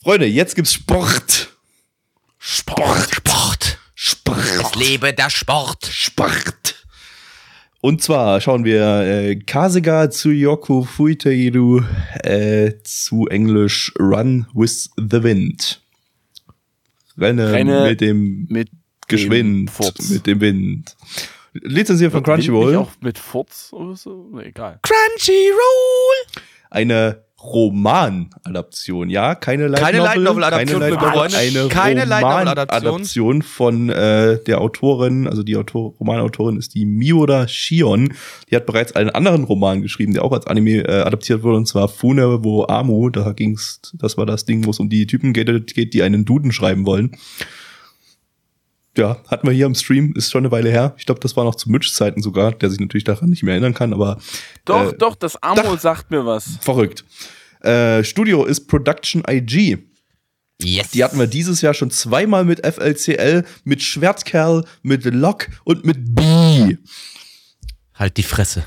Freunde, jetzt gibt's Sport. Sport, Sport. Sport. Lebe der Sport. Sport. Und zwar schauen wir äh, Kasega Tsuyoku Fuiteiru äh, zu Englisch Run with the Wind. Renne, Renne mit dem Mit Geschwind, dem Furz. mit dem Wind. Lizenziert von Wird Wind Crunchyroll. nicht auch mit Furz oder so? Nee, egal. Crunchyroll. Eine Roman-Adaption, ja, keine Light Keine Novel, Light Novel-Adaption, keine liebe Light Freunde. eine Keine Light Novel-Adaption. Roman-Adaption von äh, der Autorin, also die Autor Romanautorin ist die Miura Shion. Die hat bereits einen anderen Roman geschrieben, der auch als Anime äh, adaptiert wurde, und zwar Fune wo Amu. Da ging's, das war das Ding, wo es um die Typen geht, geht, die einen Duden schreiben wollen. Ja, hatten wir hier im Stream, ist schon eine Weile her. Ich glaube, das war noch zu Mitch-Zeiten sogar, der sich natürlich daran nicht mehr erinnern kann, aber Doch, Äh, doch, das Amo sagt mir was. verrückt. Äh, Studio ist Production IG. Yes. Die hatten wir dieses Jahr schon zweimal mit FLCL, mit Schwertkerl, mit Lock und mit B. Halt die Fresse.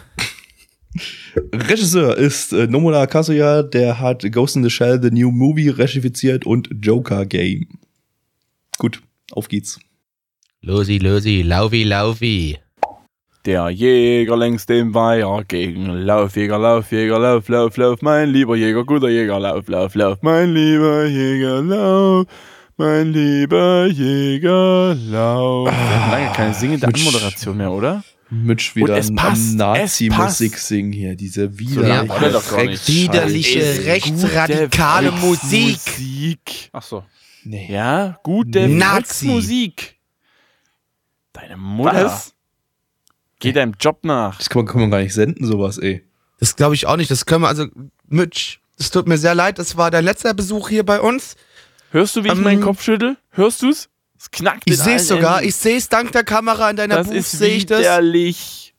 <laughs> Regisseur ist äh, Nomura Kazuya, der hat Ghost in the Shell, The New Movie regifiziert und Joker Game. Gut, auf geht's. Losi, losi, laufi, laufi. Der Jäger längst dem Weiher gegen Lauf, Jäger, Lauf, Jäger, Lauf, Lauf, Lauf, mein lieber Jäger, guter Jäger, Lauf, Lauf, Lauf, mein lieber Jäger, Lauf, mein lieber Jäger, Lauf. Wir haben lange keine singende Mitch. Anmoderation mehr, oder? Mitch wieder Nazi-Musik singen hier. Diese Ja, widerliche, Scheiße. rechtsradikale Musik. Volksmusik. Ach so. Nee. Ja, gute Nazi. Volksmusik. Deine Mutter. Was? Geh deinem Job nach. Das kann man, kann man gar nicht senden, sowas, ey. Das glaube ich auch nicht. Das können wir, also, Mitch, es tut mir sehr leid, das war dein letzter Besuch hier bei uns. Hörst du, wie ich Ähm, meinen Kopf schüttel? Hörst du's? Es knackt Ich sehe es sogar. Enden. Ich sehe es dank der Kamera in deiner Das Booth, ist sehe ich das. widerlich.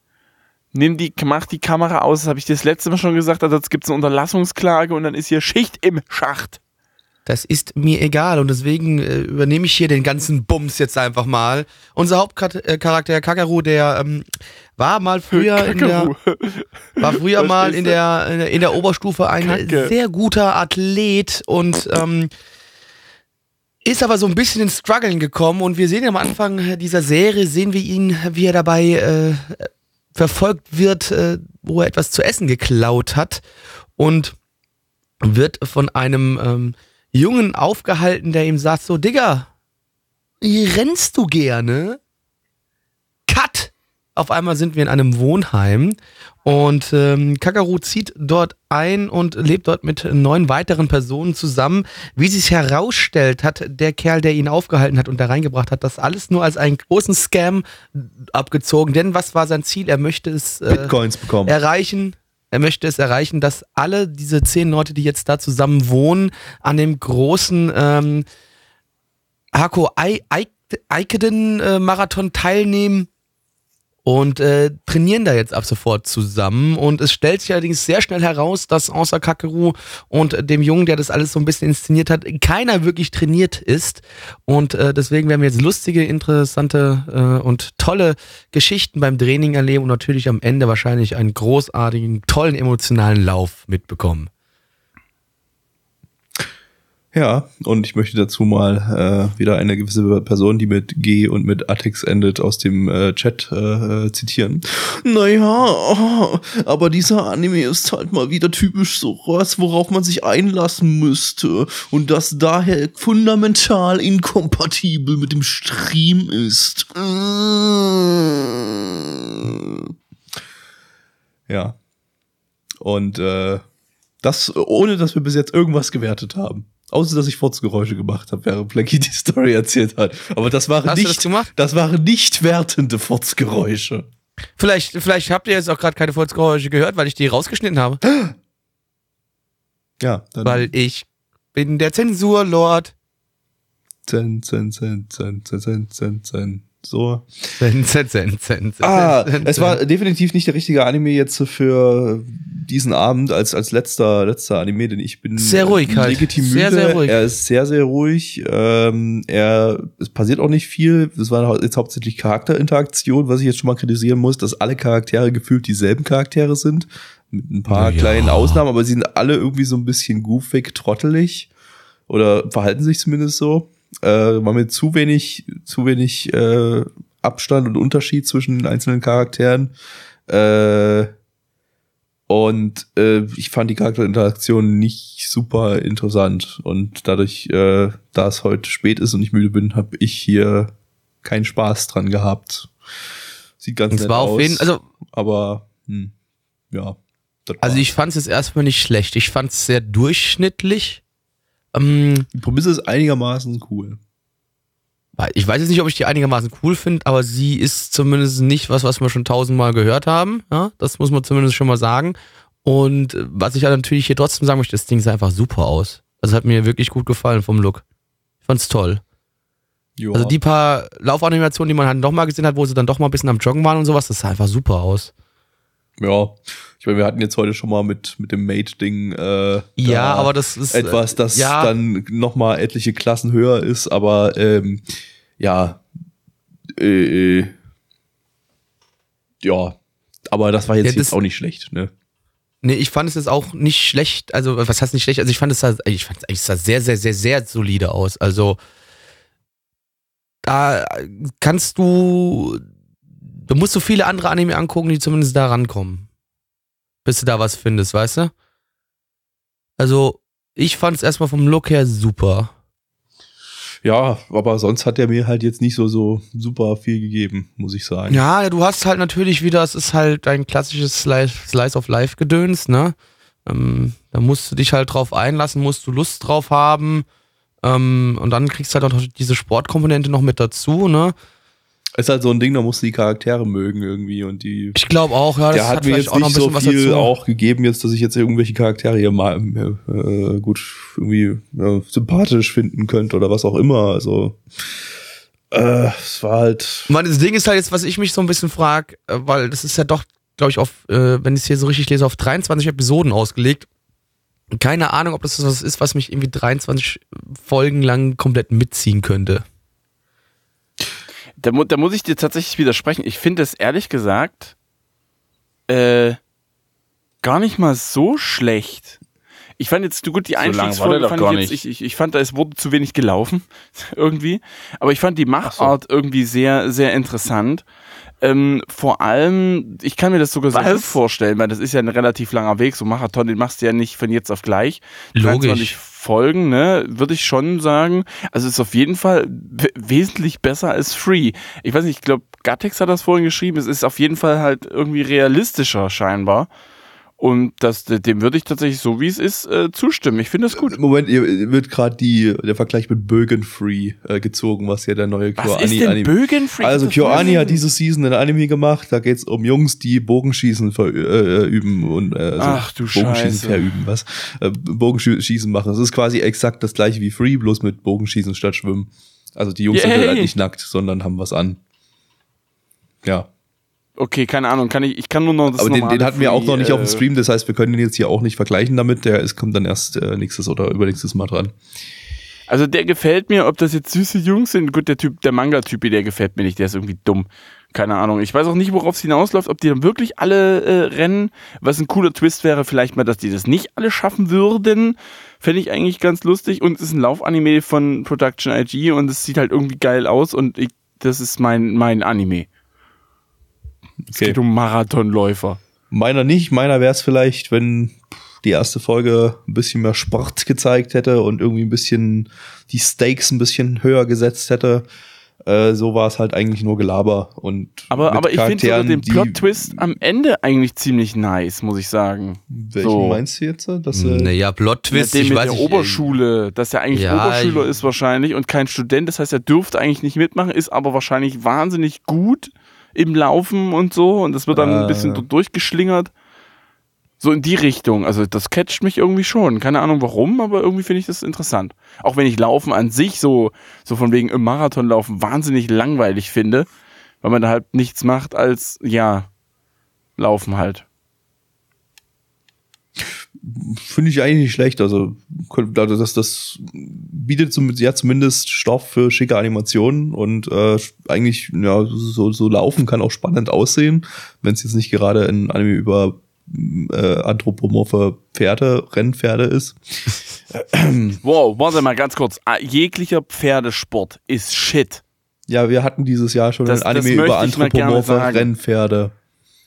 Nimm die, mach die Kamera aus, das habe ich dir das letzte Mal schon gesagt, also jetzt gibt es eine Unterlassungsklage und dann ist hier Schicht im Schacht. Das ist mir egal und deswegen äh, übernehme ich hier den ganzen Bums jetzt einfach mal. Unser Hauptcharakter Kakaru, der ähm, war mal früher in der, Kakaru. war früher Verstehst mal in der, in der in der Oberstufe ein Kacke. sehr guter Athlet und ähm, ist aber so ein bisschen ins Struggeln gekommen und wir sehen am Anfang dieser Serie, sehen wir ihn, wie er dabei äh, verfolgt wird, äh, wo er etwas zu essen geklaut hat und wird von einem ähm, Jungen aufgehalten, der ihm sagt so, Digga, rennst du gerne? Cut! Auf einmal sind wir in einem Wohnheim und ähm, Kakaru zieht dort ein und lebt dort mit neun weiteren Personen zusammen. Wie sich herausstellt, hat der Kerl, der ihn aufgehalten hat und da reingebracht hat, das alles nur als einen großen Scam abgezogen. Denn was war sein Ziel? Er möchte es äh, Bitcoins bekommen. erreichen. Er möchte es erreichen, dass alle diese zehn Leute, die jetzt da zusammen wohnen, an dem großen ähm, Hako Aikeden-Marathon teilnehmen und äh, trainieren da jetzt ab sofort zusammen. Und es stellt sich allerdings sehr schnell heraus, dass außer Kakeru und dem Jungen, der das alles so ein bisschen inszeniert hat, keiner wirklich trainiert ist. Und äh, deswegen werden wir jetzt lustige, interessante äh, und tolle Geschichten beim Training erleben und natürlich am Ende wahrscheinlich einen großartigen, tollen emotionalen Lauf mitbekommen. Ja, und ich möchte dazu mal äh, wieder eine gewisse Person, die mit G und mit Atix endet, aus dem äh, Chat äh, zitieren. Naja, <laughs> aber dieser Anime ist halt mal wieder typisch so was, worauf man sich einlassen müsste und das daher fundamental inkompatibel mit dem Stream ist. Ja. Und äh, das, ohne dass wir bis jetzt irgendwas gewertet haben. Außer dass ich Furzgeräusche gemacht habe, während Blackie die Story erzählt hat. Aber das waren Hast nicht, das das waren nicht wertende Furzgeräusche. Vielleicht, vielleicht habt ihr jetzt auch gerade keine Furzgeräusche gehört, weil ich die rausgeschnitten habe. Ja, dann Weil ich bin der Zensurlord. zen, zen, zen, zen, zen, zen, zen, zen. So. Zen, zen, zen, zen, zen, Ah, zen, es war definitiv nicht der richtige Anime jetzt für diesen Abend als, als letzter, letzter Anime, denn ich bin Sehr ruhig halt. legitim Sehr, müde. sehr ruhig. Er ist sehr, sehr ruhig. Ähm, er, es passiert auch nicht viel. Das war jetzt hauptsächlich Charakterinteraktion, was ich jetzt schon mal kritisieren muss, dass alle Charaktere gefühlt dieselben Charaktere sind. Mit ein paar Ja. kleinen Ausnahmen, aber sie sind alle irgendwie so ein bisschen goofig, trottelig. Oder verhalten sich zumindest so. Äh, war mir zu wenig, zu wenig äh, Abstand und Unterschied zwischen den einzelnen Charakteren. Äh, und äh, ich fand die Charakterinteraktion nicht super interessant. Und dadurch, äh, da es heute spät ist und ich müde bin, habe ich hier keinen Spaß dran gehabt. Sieht ganz Es nett war aus. auf jeden, also, aber hm, ja. das also ich fand es jetzt erstmal nicht schlecht. Ich fand es sehr durchschnittlich. Ähm, die Prämisse ist einigermaßen cool. ich weiß jetzt nicht, ob ich die einigermaßen cool finde, aber sie ist zumindest nicht was, was wir schon tausendmal gehört haben. Ja? Das muss man zumindest schon mal sagen. Und äh, was ich ja natürlich hier trotzdem sagen möchte, das Ding sah einfach super aus. Also hat mir wirklich gut gefallen vom Look. Ich fand's toll. Ja. Also die paar Laufanimationen, die man halt noch mal gesehen hat, wo sie dann doch mal ein bisschen am Joggen waren und sowas, das sah einfach super aus. Ja. Ich meine, wir hatten jetzt heute schon mal mit, mit dem Mate-Ding äh, Ja, aber das ist etwas, das ja. dann noch mal etliche Klassen höher ist, aber ähm, ja, äh, äh, ja, aber das war jetzt, Ja, das- jetzt auch nicht schlecht, ne? Nee, ich fand es jetzt auch nicht schlecht. Also, was heißt nicht schlecht? Also, ich fand es sah, ich fand es eigentlich sah sehr, sehr, sehr, sehr solide aus. Also, da kannst du du musst so viele andere Anime angucken, die zumindest da rankommen. Bis du da was findest, weißt du? Also, ich fand es erstmal vom Look her super. Ja, aber sonst hat er mir halt jetzt nicht so, so super viel gegeben, muss ich sagen. Ja, du hast halt natürlich wieder, es ist halt ein klassisches Slice, Slice of Life Gedöns, ne? Ähm, da musst du dich halt drauf einlassen, musst du Lust drauf haben. Ähm, und dann kriegst du halt auch diese Sportkomponente noch mit dazu, ne? Ist halt so ein Ding, da musst du die Charaktere mögen irgendwie und die. Ich glaube auch, ja. Das der hat, mir jetzt nicht so viel auch gegeben, jetzt, dass ich jetzt irgendwelche Charaktere hier mal äh, gut irgendwie ja, sympathisch finden könnte oder was auch immer. Also äh, es war halt. Man, das Ding ist halt jetzt, was ich mich so ein bisschen frage, äh, weil das ist ja doch, glaube ich, auf, äh, wenn ich es hier so richtig lese, auf 23 Episoden ausgelegt. Keine Ahnung, ob das was ist, was mich irgendwie 23 Folgen lang komplett mitziehen könnte. Da, da muss ich dir tatsächlich widersprechen. Ich finde es ehrlich gesagt äh, gar nicht mal so schlecht. Ich fand jetzt, gut, die so Einstiegsfolge fand ich jetzt, ich, ich, ich fand, da es wurde zu wenig gelaufen, <laughs> irgendwie. Aber ich fand die Machart so. irgendwie sehr, sehr interessant. Ähm, vor allem, ich kann mir das sogar sehr gut vorstellen, weil das ist ja ein relativ langer Weg. So Marathon, den machst du ja nicht von jetzt auf gleich. Logisch. Folgen, ne, würde ich schon sagen. Also ist auf jeden Fall wesentlich besser als Free. Ich weiß nicht, ich glaube, Gattex hat das vorhin geschrieben. Es ist auf jeden Fall halt irgendwie realistischer scheinbar. Und das, dem würde ich tatsächlich so wie es ist äh, zustimmen. Ich finde das gut. Moment, ihr wird gerade die der Vergleich mit Bögenfree äh, gezogen, was ja der neue KyoAni Anime. Bögenfree? Also KyoAni hat diese Season ein Anime gemacht. Da geht's um Jungs, die Bogenschießen ver, äh, üben und äh, also Ach, du Bogenschießen Scheiße. verüben, was? Äh, Bogenschießen machen. Das ist quasi exakt das gleiche wie Free, bloß mit Bogenschießen statt Schwimmen. Also die Jungs Yay. sind halt nicht nackt, sondern haben was an. Ja. Okay, keine Ahnung, kann ich, ich kann nur noch das Aber den, den hatten wir auch noch nicht auf dem äh, Stream, das heißt, wir können den jetzt hier auch nicht vergleichen damit. Der ist, kommt dann erst äh, nächstes oder übernächstes Mal dran. Also der gefällt mir, ob das jetzt süße Jungs sind. Gut, der Typ, der Manga-Typ, der gefällt mir nicht, der ist irgendwie dumm. Keine Ahnung. Ich weiß auch nicht, worauf es hinausläuft, ob die dann wirklich alle äh, rennen. Was ein cooler Twist wäre, vielleicht mal, dass die das nicht alle schaffen würden. Fände ich eigentlich ganz lustig. Und es ist ein Laufanime von Production IG und es sieht halt irgendwie geil aus und ich, das ist mein, mein Anime. Es geht um Marathonläufer. Meiner nicht. Meiner wäre es vielleicht, wenn die erste Folge ein bisschen mehr Sport gezeigt hätte und irgendwie ein bisschen die Stakes ein bisschen höher gesetzt hätte. Äh, so war es halt eigentlich nur Gelaber und aber aber ich finde sogar den Plot Twist am Ende eigentlich ziemlich nice, muss ich sagen. Welchen so. meinst du jetzt? Dass, äh naja, Plot Twist, ich mit weiß der nicht, Oberschule, dass er eigentlich ja, Oberschüler ist wahrscheinlich und kein Student, das heißt, er dürfte eigentlich nicht mitmachen, ist aber wahrscheinlich wahnsinnig gut im Laufen und so und das wird dann äh. ein bisschen durchgeschlingert. So in die Richtung. Also das catcht mich irgendwie schon. Keine Ahnung warum, aber irgendwie finde ich das interessant. Auch wenn ich Laufen an sich so, so von wegen im Marathon laufen wahnsinnig langweilig finde, weil man da halt nichts macht als, ja, laufen halt finde ich eigentlich nicht schlecht. Also, also das, das bietet zum, ja zumindest Stoff für schicke Animationen und äh, eigentlich ja so, so laufen kann auch spannend aussehen, wenn es jetzt nicht gerade ein Anime über äh, anthropomorphe Pferde, Rennpferde ist. <laughs> wow, warte mal ganz kurz. Ah, jeglicher Pferdesport ist Shit. Ja, wir hatten dieses Jahr schon das, ein Anime über anthropomorphe Rennpferde.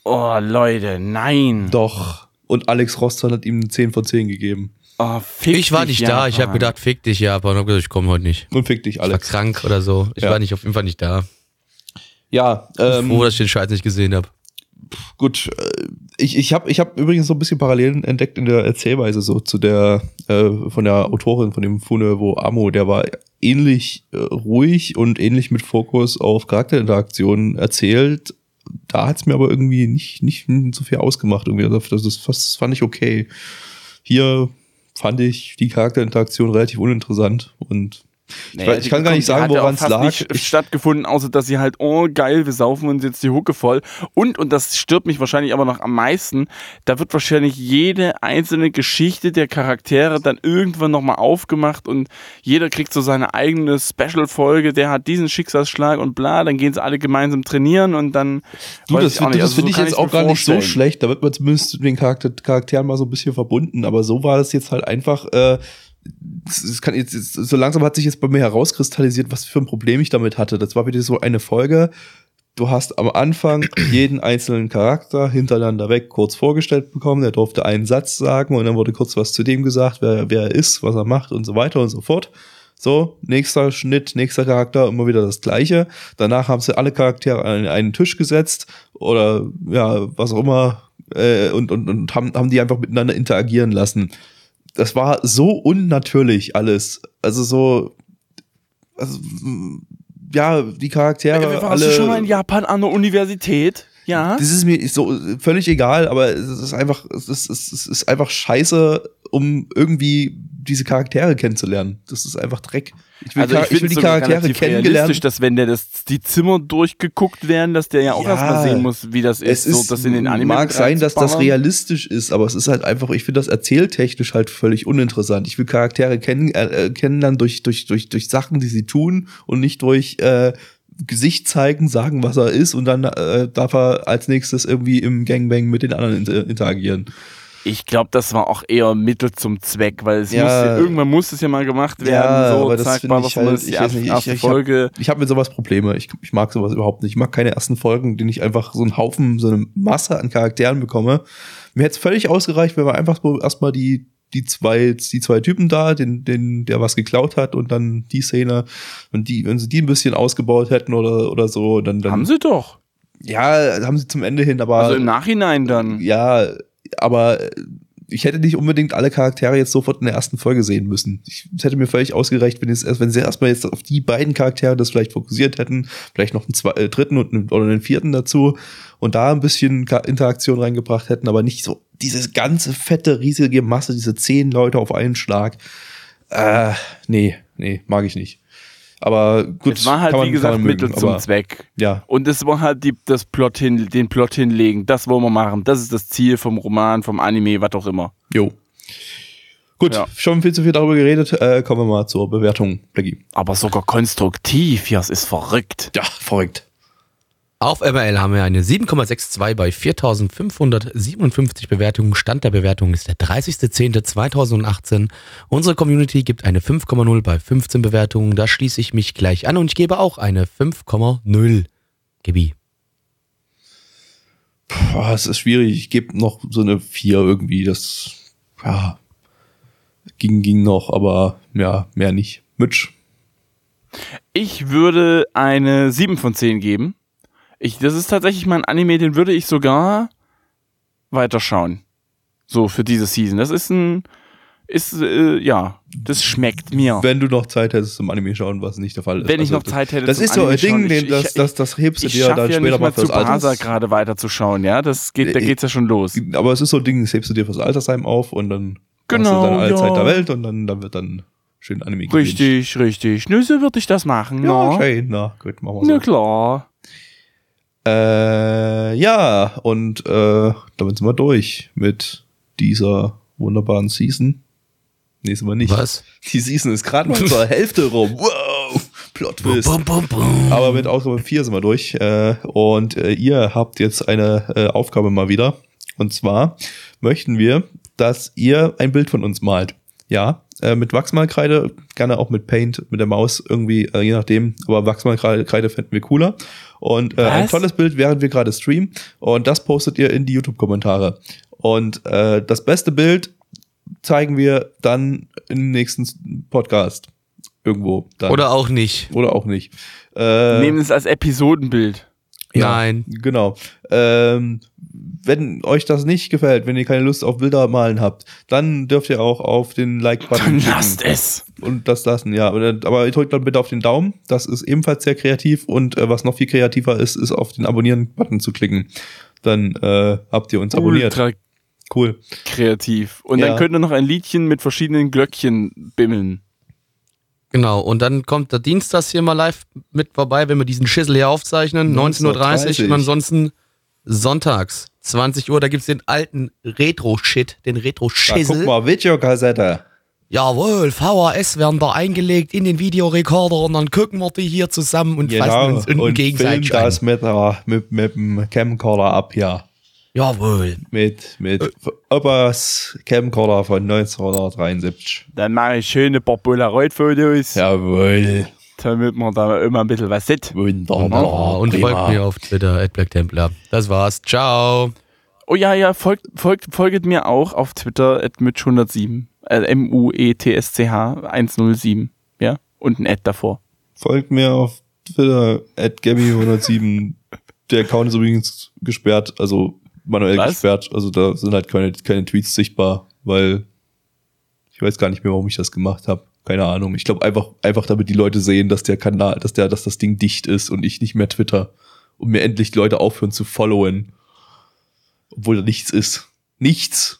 Oh, Leute, nein. Doch. Und Alex Rostal hat ihm eine 10 von 10 gegeben. Oh, ich war nicht da. Ich habe gedacht, fick dich. Und hab gesagt, ich komme heute nicht. Und fick dich, Alex. Ich war krank oder so. Ich ja. war nicht auf jeden Fall nicht da. Ja. Ähm, froh, dass ich den Scheiß nicht gesehen habe. Gut, äh, ich, ich habe ich hab übrigens so ein bisschen Parallelen entdeckt in der Erzählweise so zu der äh, von der Autorin von dem Fune wo Amo, der war ähnlich äh, ruhig und ähnlich mit Fokus auf Charakterinteraktionen erzählt, da hat es mir aber irgendwie nicht, nicht so viel ausgemacht. Irgendwie. Also das, das, das fand ich okay. Hier fand ich die Charakterinteraktion relativ uninteressant und naja, ich, kann gar nicht sagen, woran es lag. Nicht ich stattgefunden, außer dass sie halt, oh geil, wir saufen uns jetzt die Hucke voll. Und, und das stört mich wahrscheinlich aber noch am meisten, da wird wahrscheinlich jede einzelne Geschichte der Charaktere dann irgendwann nochmal aufgemacht und jeder kriegt so seine eigene Special-Folge, der hat diesen Schicksalsschlag und bla, dann gehen sie alle gemeinsam trainieren und dann. Du, das, das also finde so ich jetzt auch gar nicht so schlecht. Da wird man zumindest mit den Charakter Charakteren mal so ein bisschen verbunden, aber so war das jetzt halt einfach. Äh, kann jetzt, so langsam hat sich jetzt bei mir herauskristallisiert, was für ein Problem ich damit hatte. Das war wieder so eine Folge, du hast am Anfang <clears throat> jeden einzelnen Charakter hintereinander weg kurz vorgestellt bekommen. Der durfte einen Satz sagen und dann wurde kurz was zu dem gesagt, wer, wer er ist, was er macht und so weiter und so fort. So, nächster Schnitt, nächster Charakter, immer wieder das gleiche. Danach haben sie alle Charaktere an einen Tisch gesetzt oder ja, was auch immer äh, und, und, und haben, haben die einfach miteinander interagieren lassen. Das war so unnatürlich alles. Also so, also, ja, die Charaktere. Warst alle, du schon mal in Japan an der Universität? Ja. das ist mir so völlig egal, aber es ist einfach, es ist, es ist einfach scheiße, um irgendwie diese Charaktere kennenzulernen. Das ist einfach Dreck. Ich will, Also ich, ich will die Charaktere kennengelernt. dass wenn der das, die Zimmer durchgeguckt werden, dass der ja auch Ja, erstmal sehen muss, wie das ist, Es ist, so das in den Anime mag sein, dass das realistisch ist, aber es ist halt einfach, ich finde das erzähltechnisch halt völlig uninteressant. Ich will Charaktere kennen, äh, äh, kennenlernen durch, durch, durch, durch Sachen, die sie tun und nicht durch äh, Gesicht zeigen, sagen, was er ist und dann äh, darf er als nächstes irgendwie im Gangbang mit den anderen inter interagieren. Ich glaube, das war auch eher Mittel zum Zweck, weil es Ja. musste, irgendwann muss es ja mal gemacht werden. Ja, so, aber das zack, finde war ich das halt- die ich erste, nicht, ich- erste ich hab- Folge. Ich habe mit sowas Probleme. Ich, ich mag sowas überhaupt nicht. Ich mag keine ersten Folgen, denen ich einfach so einen Haufen, so eine Masse an Charakteren bekomme. Mir hätte es völlig ausgereicht, wenn wir einfach so erstmal die, die zwei, die zwei Typen da, den, den, der was geklaut hat und dann die Szene, und die, wenn sie die ein bisschen ausgebaut hätten oder, oder so, dann, dann Haben sie doch. ja, haben sie zum Ende hin, aber Also im Nachhinein dann. ja, aber ich hätte nicht unbedingt alle Charaktere jetzt sofort in der ersten Folge sehen müssen. Ich, es hätte mir völlig ausgereicht, wenn, jetzt, wenn sie erstmal jetzt auf die beiden Charaktere das vielleicht fokussiert hätten, vielleicht noch einen zwei, äh, dritten und einen, oder einen vierten dazu und da ein bisschen Interaktion reingebracht hätten, aber nicht so diese ganze fette, riesige Masse, diese zehn Leute auf einen Schlag. Äh, nee, nee, mag ich nicht. Aber gut, es war halt, man- wie gesagt, man mögen, Mittel zum Zweck. Ja, Und es war halt die, das Plot hin, den Plot hinlegen. Das wollen wir machen. Das ist das Ziel vom Roman, vom Anime, was auch immer. jo. Gut, Ja. schon viel zu viel darüber geredet. Äh, kommen wir mal zur Bewertung, Blackie. Aber sogar konstruktiv, ja, es ist verrückt. Ja, verrückt. Auf MRL haben wir eine 7,62 bei 4557 Bewertungen. Stand der Bewertung ist der 30.10.2018. Unsere Community gibt eine 5,0 bei 15 Bewertungen. Da schließe ich mich gleich an und ich gebe auch eine 5,0. Gebi. Boah, es ist schwierig. Ich gebe noch so eine 4 irgendwie. Das, ja, ging, ging noch, aber ja, mehr nicht. Mitch. Ich würde eine 7 von 10 geben. Ich, das ist tatsächlich mal ein Anime, den würde ich sogar weiterschauen. So für diese Season. Das ist ein, ist, äh, ja, das schmeckt mir. Wenn du noch Zeit hättest zum Anime schauen, was nicht der Fall ist. Wenn ich Also noch das, Zeit hätte Das zum ist so ein Ding, Ich- das, ich- das, das hebst du Ich dir dann ja später mal fürs Basa Alters. gerade weiterzuschauen, ja. Das geht, da Äh, geht's ja schon los. Aber es ist so ein Ding, das hebst du dir fürs Altersheim auf und dann Genau, hast du dann alle ja. Zeit der Welt und dann, dann wird dann schön Anime gebinged. Richtig, richtig. Nö, so würde ich das machen, Ja, ja. schön. Na, gut, machen wir so. Na klar. Äh, ja, und äh, damit sind wir durch mit dieser wunderbaren Season. Nee, sind wir nicht. Was? Die Season ist gerade mal zur <laughs> Hälfte rum. Wow, Plot Twist. Bum, bum, bum. Aber mit Ausgabe 4 sind wir durch. Äh, und äh, ihr habt jetzt eine äh, Aufgabe mal wieder. Und zwar möchten wir, dass ihr ein Bild von uns malt. Ja, äh, mit Wachsmalkreide, gerne auch mit Paint, mit der Maus irgendwie, äh, je nachdem. Aber Wachsmalkreide Kreide fänden wir cooler. Und äh, ein tolles Bild, während wir gerade streamen. Und das postet ihr in die YouTube-Kommentare. Und äh, das beste Bild zeigen wir dann im nächsten Podcast. Irgendwo. Dann. Oder auch nicht. Oder auch nicht. Äh, Nehmen es als Episodenbild. Ja, Nein. Genau. Ähm, wenn euch das nicht gefällt, wenn ihr keine Lust auf Bilder malen habt, dann dürft ihr auch auf den Like-Button Dann lasst es. und das lassen, ja. Aber ihr drückt dann bitte auf den Daumen. Das ist ebenfalls sehr kreativ und äh, was noch viel kreativer ist, ist auf den Abonnieren-Button zu klicken. Dann äh, habt ihr uns abonniert. Ultra Cool. kreativ. Und Ja. dann könnt ihr noch ein Liedchen mit verschiedenen Glöckchen bimmeln. Genau, und dann kommt der Dienstags hier mal live mit vorbei, wenn wir diesen Schissel hier aufzeichnen, 19.30 Uhr 19:30. und ansonsten sonntags, 20 Uhr, da gibt's den alten Retro-Shit, den Da, guck Retro-Schissel. mal, Videokassette. Jawohl, VHS werden da eingelegt in den Videorekorder und dann gucken wir die hier zusammen und fassen Genau. uns unten Und gegenseitig das an. mit, der, mit, mit dem Camcorder ab hier. Jawohl. Mit, mit Opas Camcorder von 1973. Dann mache ich schöne paar Polaroid-Fotos. Jawohl. damit man da immer ein bisschen was sieht. Wunderbar. Und Prima. folgt mir auf Twitter, at BlackTemplar. Das war's. Ciao. Oh ja, ja, folgt, folgt, folget mir auch auf Twitter at Mitch107. Äh, M-U-E-T-S-C-H 107. Ja? Und ein Ad davor. Folgt mir auf Twitter, at Gabby107. Der Account ist übrigens gesperrt, also manuell Was? gesperrt. Also da sind halt keine, keine Tweets sichtbar, weil ich weiß gar nicht mehr, warum ich das gemacht habe. Keine Ahnung. Ich glaube einfach, einfach damit die Leute sehen, dass der Kanal, dass der, dass das Ding dicht ist und ich nicht mehr Twitter. Und mir endlich die Leute aufhören zu followen. Obwohl da nichts ist. Nichts.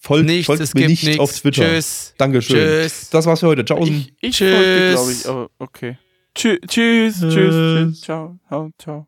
Folgt, Nichts, folgt es mir gibt nicht nichts. auf Twitter. Tschüss. Dankeschön. Tschüss. Das war's für heute. Ciao. Ich, ich Tschüss. glaube ich, aber okay. Tschü tschüss, tschüss, tschüss, ciao, ciao, ciao.